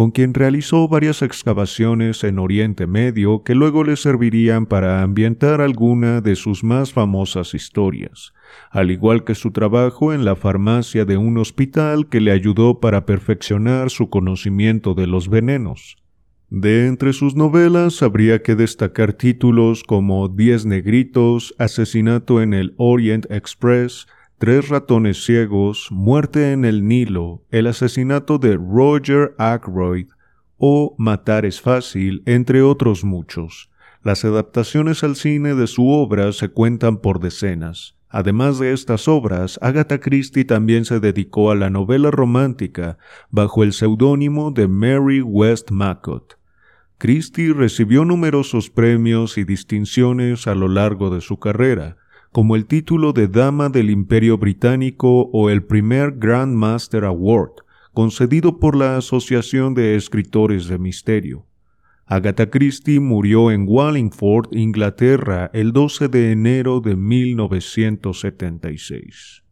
con quien realizó varias excavaciones en Oriente Medio que luego le servirían para ambientar alguna de sus más famosas historias, al igual que su trabajo en la farmacia de un hospital que le ayudó para perfeccionar su conocimiento de los venenos. De entre sus novelas habría que destacar títulos como Diez Negritos, Asesinato en el Orient Express, Tres ratones ciegos, Muerte en el Nilo, El asesinato de Roger Ackroyd o Matar es fácil, entre otros muchos. Las adaptaciones al cine de su obra se cuentan por decenas. Además de estas obras, Agatha Christie también se dedicó a la novela romántica bajo el seudónimo de Mary Westmacott. Christie recibió numerosos premios y distinciones a lo largo de su carrera, como el título de Dama del Imperio Británico o el primer Grand Master Award, concedido por la Asociación de Escritores de Misterio. Agatha Christie murió en Wallingford, Inglaterra, el 12 de enero de 1976.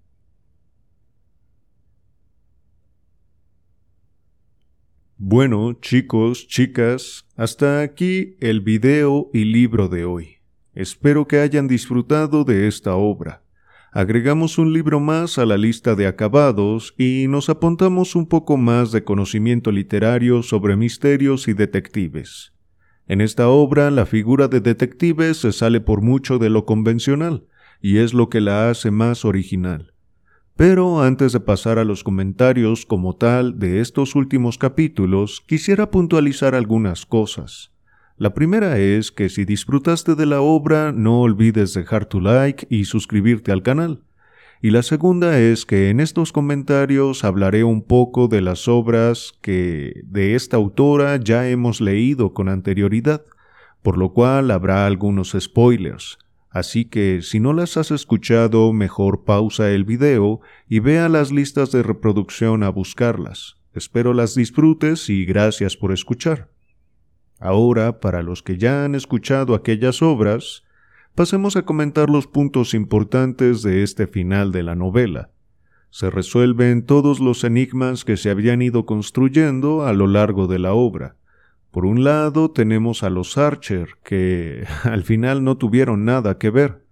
Bueno, chicos, chicas, hasta aquí el video y libro de hoy. Espero que hayan disfrutado de esta obra. Agregamos un libro más a la lista de acabados y nos apuntamos un poco más de conocimiento literario sobre misterios y detectives. En esta obra la figura de detective se sale por mucho de lo convencional, y es lo que la hace más original. Pero antes de pasar a los comentarios como tal de estos últimos capítulos, quisiera puntualizar algunas cosas. La primera es que si disfrutaste de la obra, no olvides dejar tu like y suscribirte al canal. Y la segunda es que en estos comentarios hablaré un poco de las obras que de esta autora ya hemos leído con anterioridad, por lo cual habrá algunos spoilers. Así que si no las has escuchado, mejor pausa el video y vea las listas de reproducción a buscarlas. Espero las disfrutes y gracias por escuchar. Ahora, para los que ya han escuchado aquellas obras, pasemos a comentar los puntos importantes de este final de la novela. Se resuelven todos los enigmas que se habían ido construyendo a lo largo de la obra. Por un lado tenemos a los Archer, que al final no tuvieron nada que ver.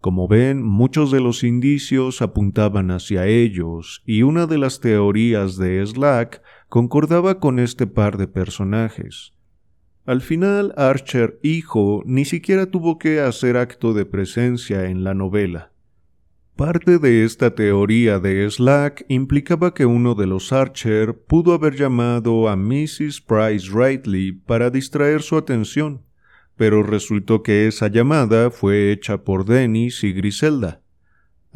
Como ven, muchos de los indicios apuntaban hacia ellos, y una de las teorías de Slack concordaba con este par de personajes. Al final, Archer hijo ni siquiera tuvo que hacer acto de presencia en la novela. Parte de esta teoría de Slack implicaba que uno de los Archer pudo haber llamado a Mrs. Price Rightly para distraer su atención, pero resultó que esa llamada fue hecha por Dennis y Griselda.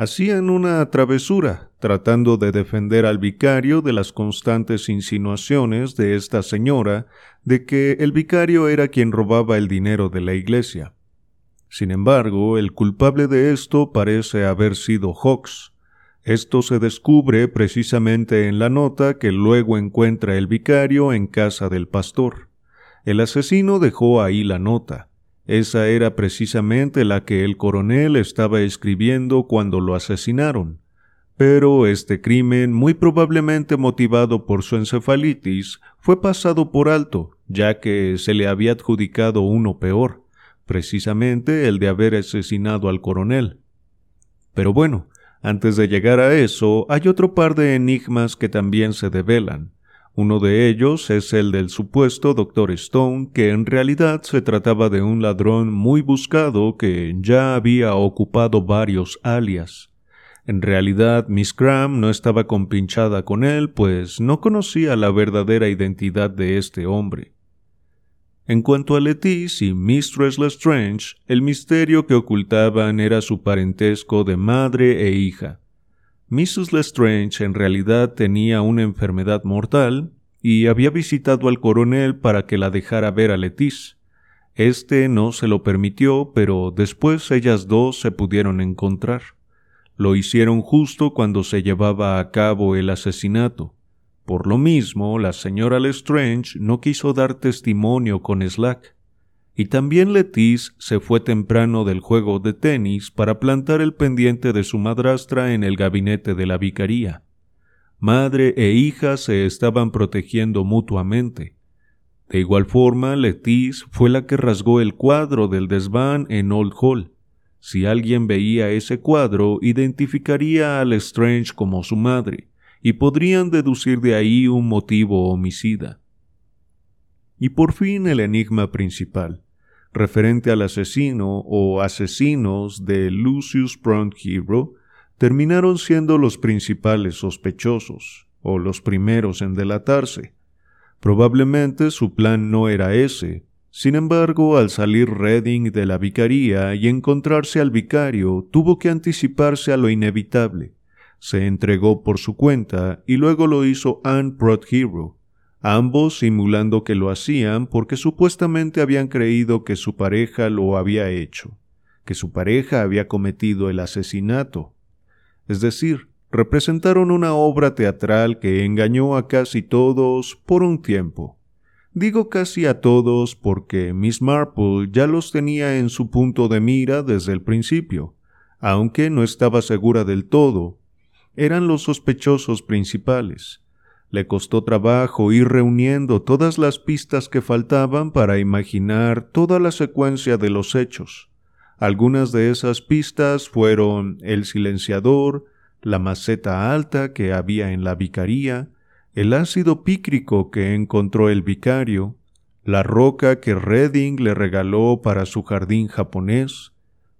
Hacían una travesura, tratando de defender al vicario de las constantes insinuaciones de esta señora de que el vicario era quien robaba el dinero de la iglesia. Sin embargo, el culpable de esto parece haber sido Hawks. Esto se descubre precisamente en la nota que luego encuentra el vicario en casa del pastor. El asesino dejó ahí la nota, esa era precisamente la que el coronel estaba escribiendo cuando lo asesinaron. Pero este crimen, muy probablemente motivado por su encefalitis, fue pasado por alto, ya que se le había adjudicado uno peor, precisamente el de haber asesinado al coronel. Pero bueno, antes de llegar a eso, hay otro par de enigmas que también se develan. Uno de ellos es el del supuesto Dr. Stone, que en realidad se trataba de un ladrón muy buscado que ya había ocupado varios alias. En realidad, Miss Graham no estaba compinchada con él, pues no conocía la verdadera identidad de este hombre. En cuanto a Lettice y Mistress Lestrange, el misterio que ocultaban era su parentesco de madre e hija. Mrs. Lestrange en realidad tenía una enfermedad mortal y había visitado al coronel para que la dejara ver a Letiz. Este no se lo permitió, pero después ellas dos se pudieron encontrar. Lo hicieron justo cuando se llevaba a cabo el asesinato. Por lo mismo, la señora Lestrange no quiso dar testimonio con Slack y también Letiz se fue temprano del juego de tenis para plantar el pendiente de su madrastra en el gabinete de la vicaría. Madre e hija se estaban protegiendo mutuamente. De igual forma, Letiz fue la que rasgó el cuadro del desván en Old Hall. Si alguien veía ese cuadro, identificaría a Lestrange como su madre, y podrían deducir de ahí un motivo homicida. Y por fin el enigma principal referente al asesino o asesinos de Lucius Brown Hero terminaron siendo los principales sospechosos, o los primeros en delatarse. Probablemente su plan no era ese. Sin embargo, al salir Redding de la vicaría y encontrarse al vicario, tuvo que anticiparse a lo inevitable. Se entregó por su cuenta y luego lo hizo Anne Hero, ambos simulando que lo hacían porque supuestamente habían creído que su pareja lo había hecho, que su pareja había cometido el asesinato. Es decir, representaron una obra teatral que engañó a casi todos por un tiempo. Digo casi a todos porque Miss Marple ya los tenía en su punto de mira desde el principio, aunque no estaba segura del todo. Eran los sospechosos principales Le costó trabajo ir reuniendo todas las pistas que faltaban para imaginar toda la secuencia de los hechos. Algunas de esas pistas fueron el silenciador, la maceta alta que había en la vicaría, el ácido pícrico que encontró el vicario, la roca que Redding le regaló para su jardín japonés,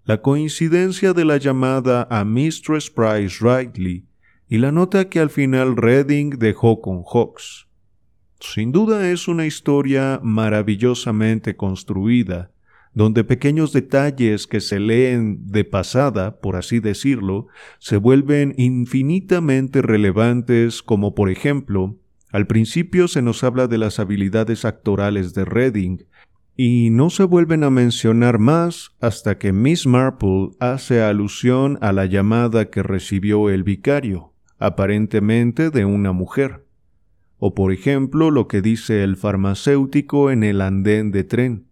la coincidencia de la llamada a Mistress Price Riley y la nota que al final Redding dejó con Hawks. Sin duda es una historia maravillosamente construida, donde pequeños detalles que se leen de pasada, por así decirlo, se vuelven infinitamente relevantes, como por ejemplo, al principio se nos habla de las habilidades actorales de Redding, y no se vuelven a mencionar más hasta que Miss Marple hace alusión a la llamada que recibió el vicario, aparentemente de una mujer. O por ejemplo lo que dice el farmacéutico en el andén de tren,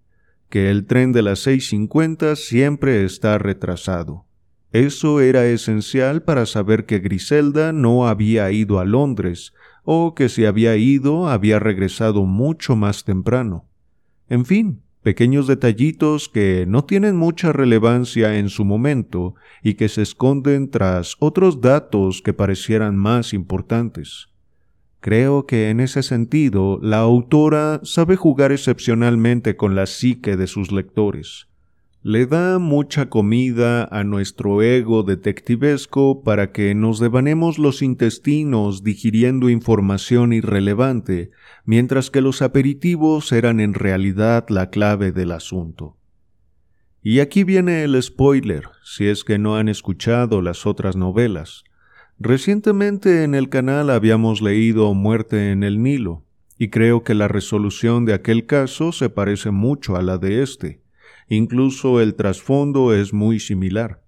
que el tren de las 6.50 siempre está retrasado. Eso era esencial para saber que Griselda no había ido a Londres, o que si había ido había regresado mucho más temprano. En fin, pequeños detallitos que no tienen mucha relevancia en su momento y que se esconden tras otros datos que parecieran más importantes. Creo que en ese sentido la autora sabe jugar excepcionalmente con la psique de sus lectores. Le da mucha comida a nuestro ego detectivesco para que nos devanemos los intestinos digiriendo información irrelevante, mientras que los aperitivos eran en realidad la clave del asunto. Y aquí viene el spoiler, si es que no han escuchado las otras novelas. Recientemente en el canal habíamos leído Muerte en el Nilo, y creo que la resolución de aquel caso se parece mucho a la de este. Incluso el trasfondo es muy similar.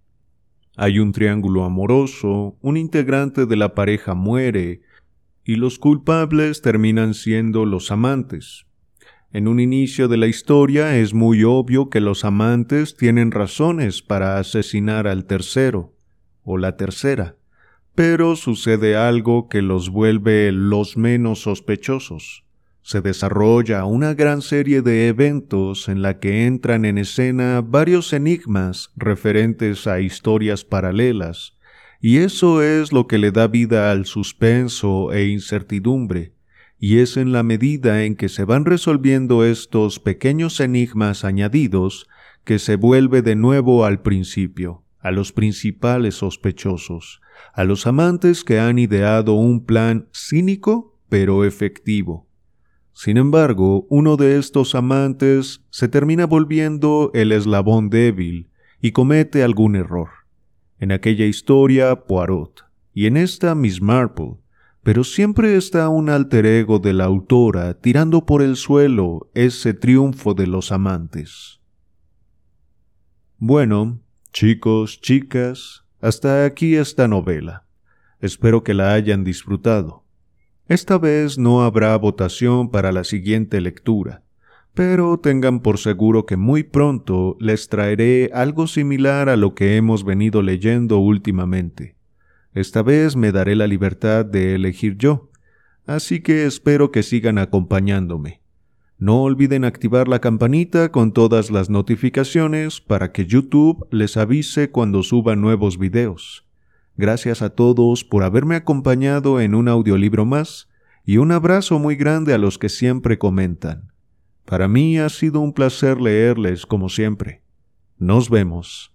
Hay un triángulo amoroso, un integrante de la pareja muere, y los culpables terminan siendo los amantes. En un inicio de la historia es muy obvio que los amantes tienen razones para asesinar al tercero o la tercera pero sucede algo que los vuelve los menos sospechosos. Se desarrolla una gran serie de eventos en la que entran en escena varios enigmas referentes a historias paralelas, y eso es lo que le da vida al suspenso e incertidumbre, y es en la medida en que se van resolviendo estos pequeños enigmas añadidos que se vuelve de nuevo al principio, a los principales sospechosos, a los amantes que han ideado un plan cínico pero efectivo. Sin embargo, uno de estos amantes se termina volviendo el eslabón débil y comete algún error. En aquella historia, Poirot, y en esta Miss Marple, pero siempre está un alter ego de la autora tirando por el suelo ese triunfo de los amantes. Bueno, chicos, chicas, hasta aquí esta novela. Espero que la hayan disfrutado. Esta vez no habrá votación para la siguiente lectura, pero tengan por seguro que muy pronto les traeré algo similar a lo que hemos venido leyendo últimamente. Esta vez me daré la libertad de elegir yo, así que espero que sigan acompañándome. No olviden activar la campanita con todas las notificaciones para que YouTube les avise cuando suba nuevos videos. Gracias a todos por haberme acompañado en un audiolibro más y un abrazo muy grande a los que siempre comentan. Para mí ha sido un placer leerles como siempre. Nos vemos.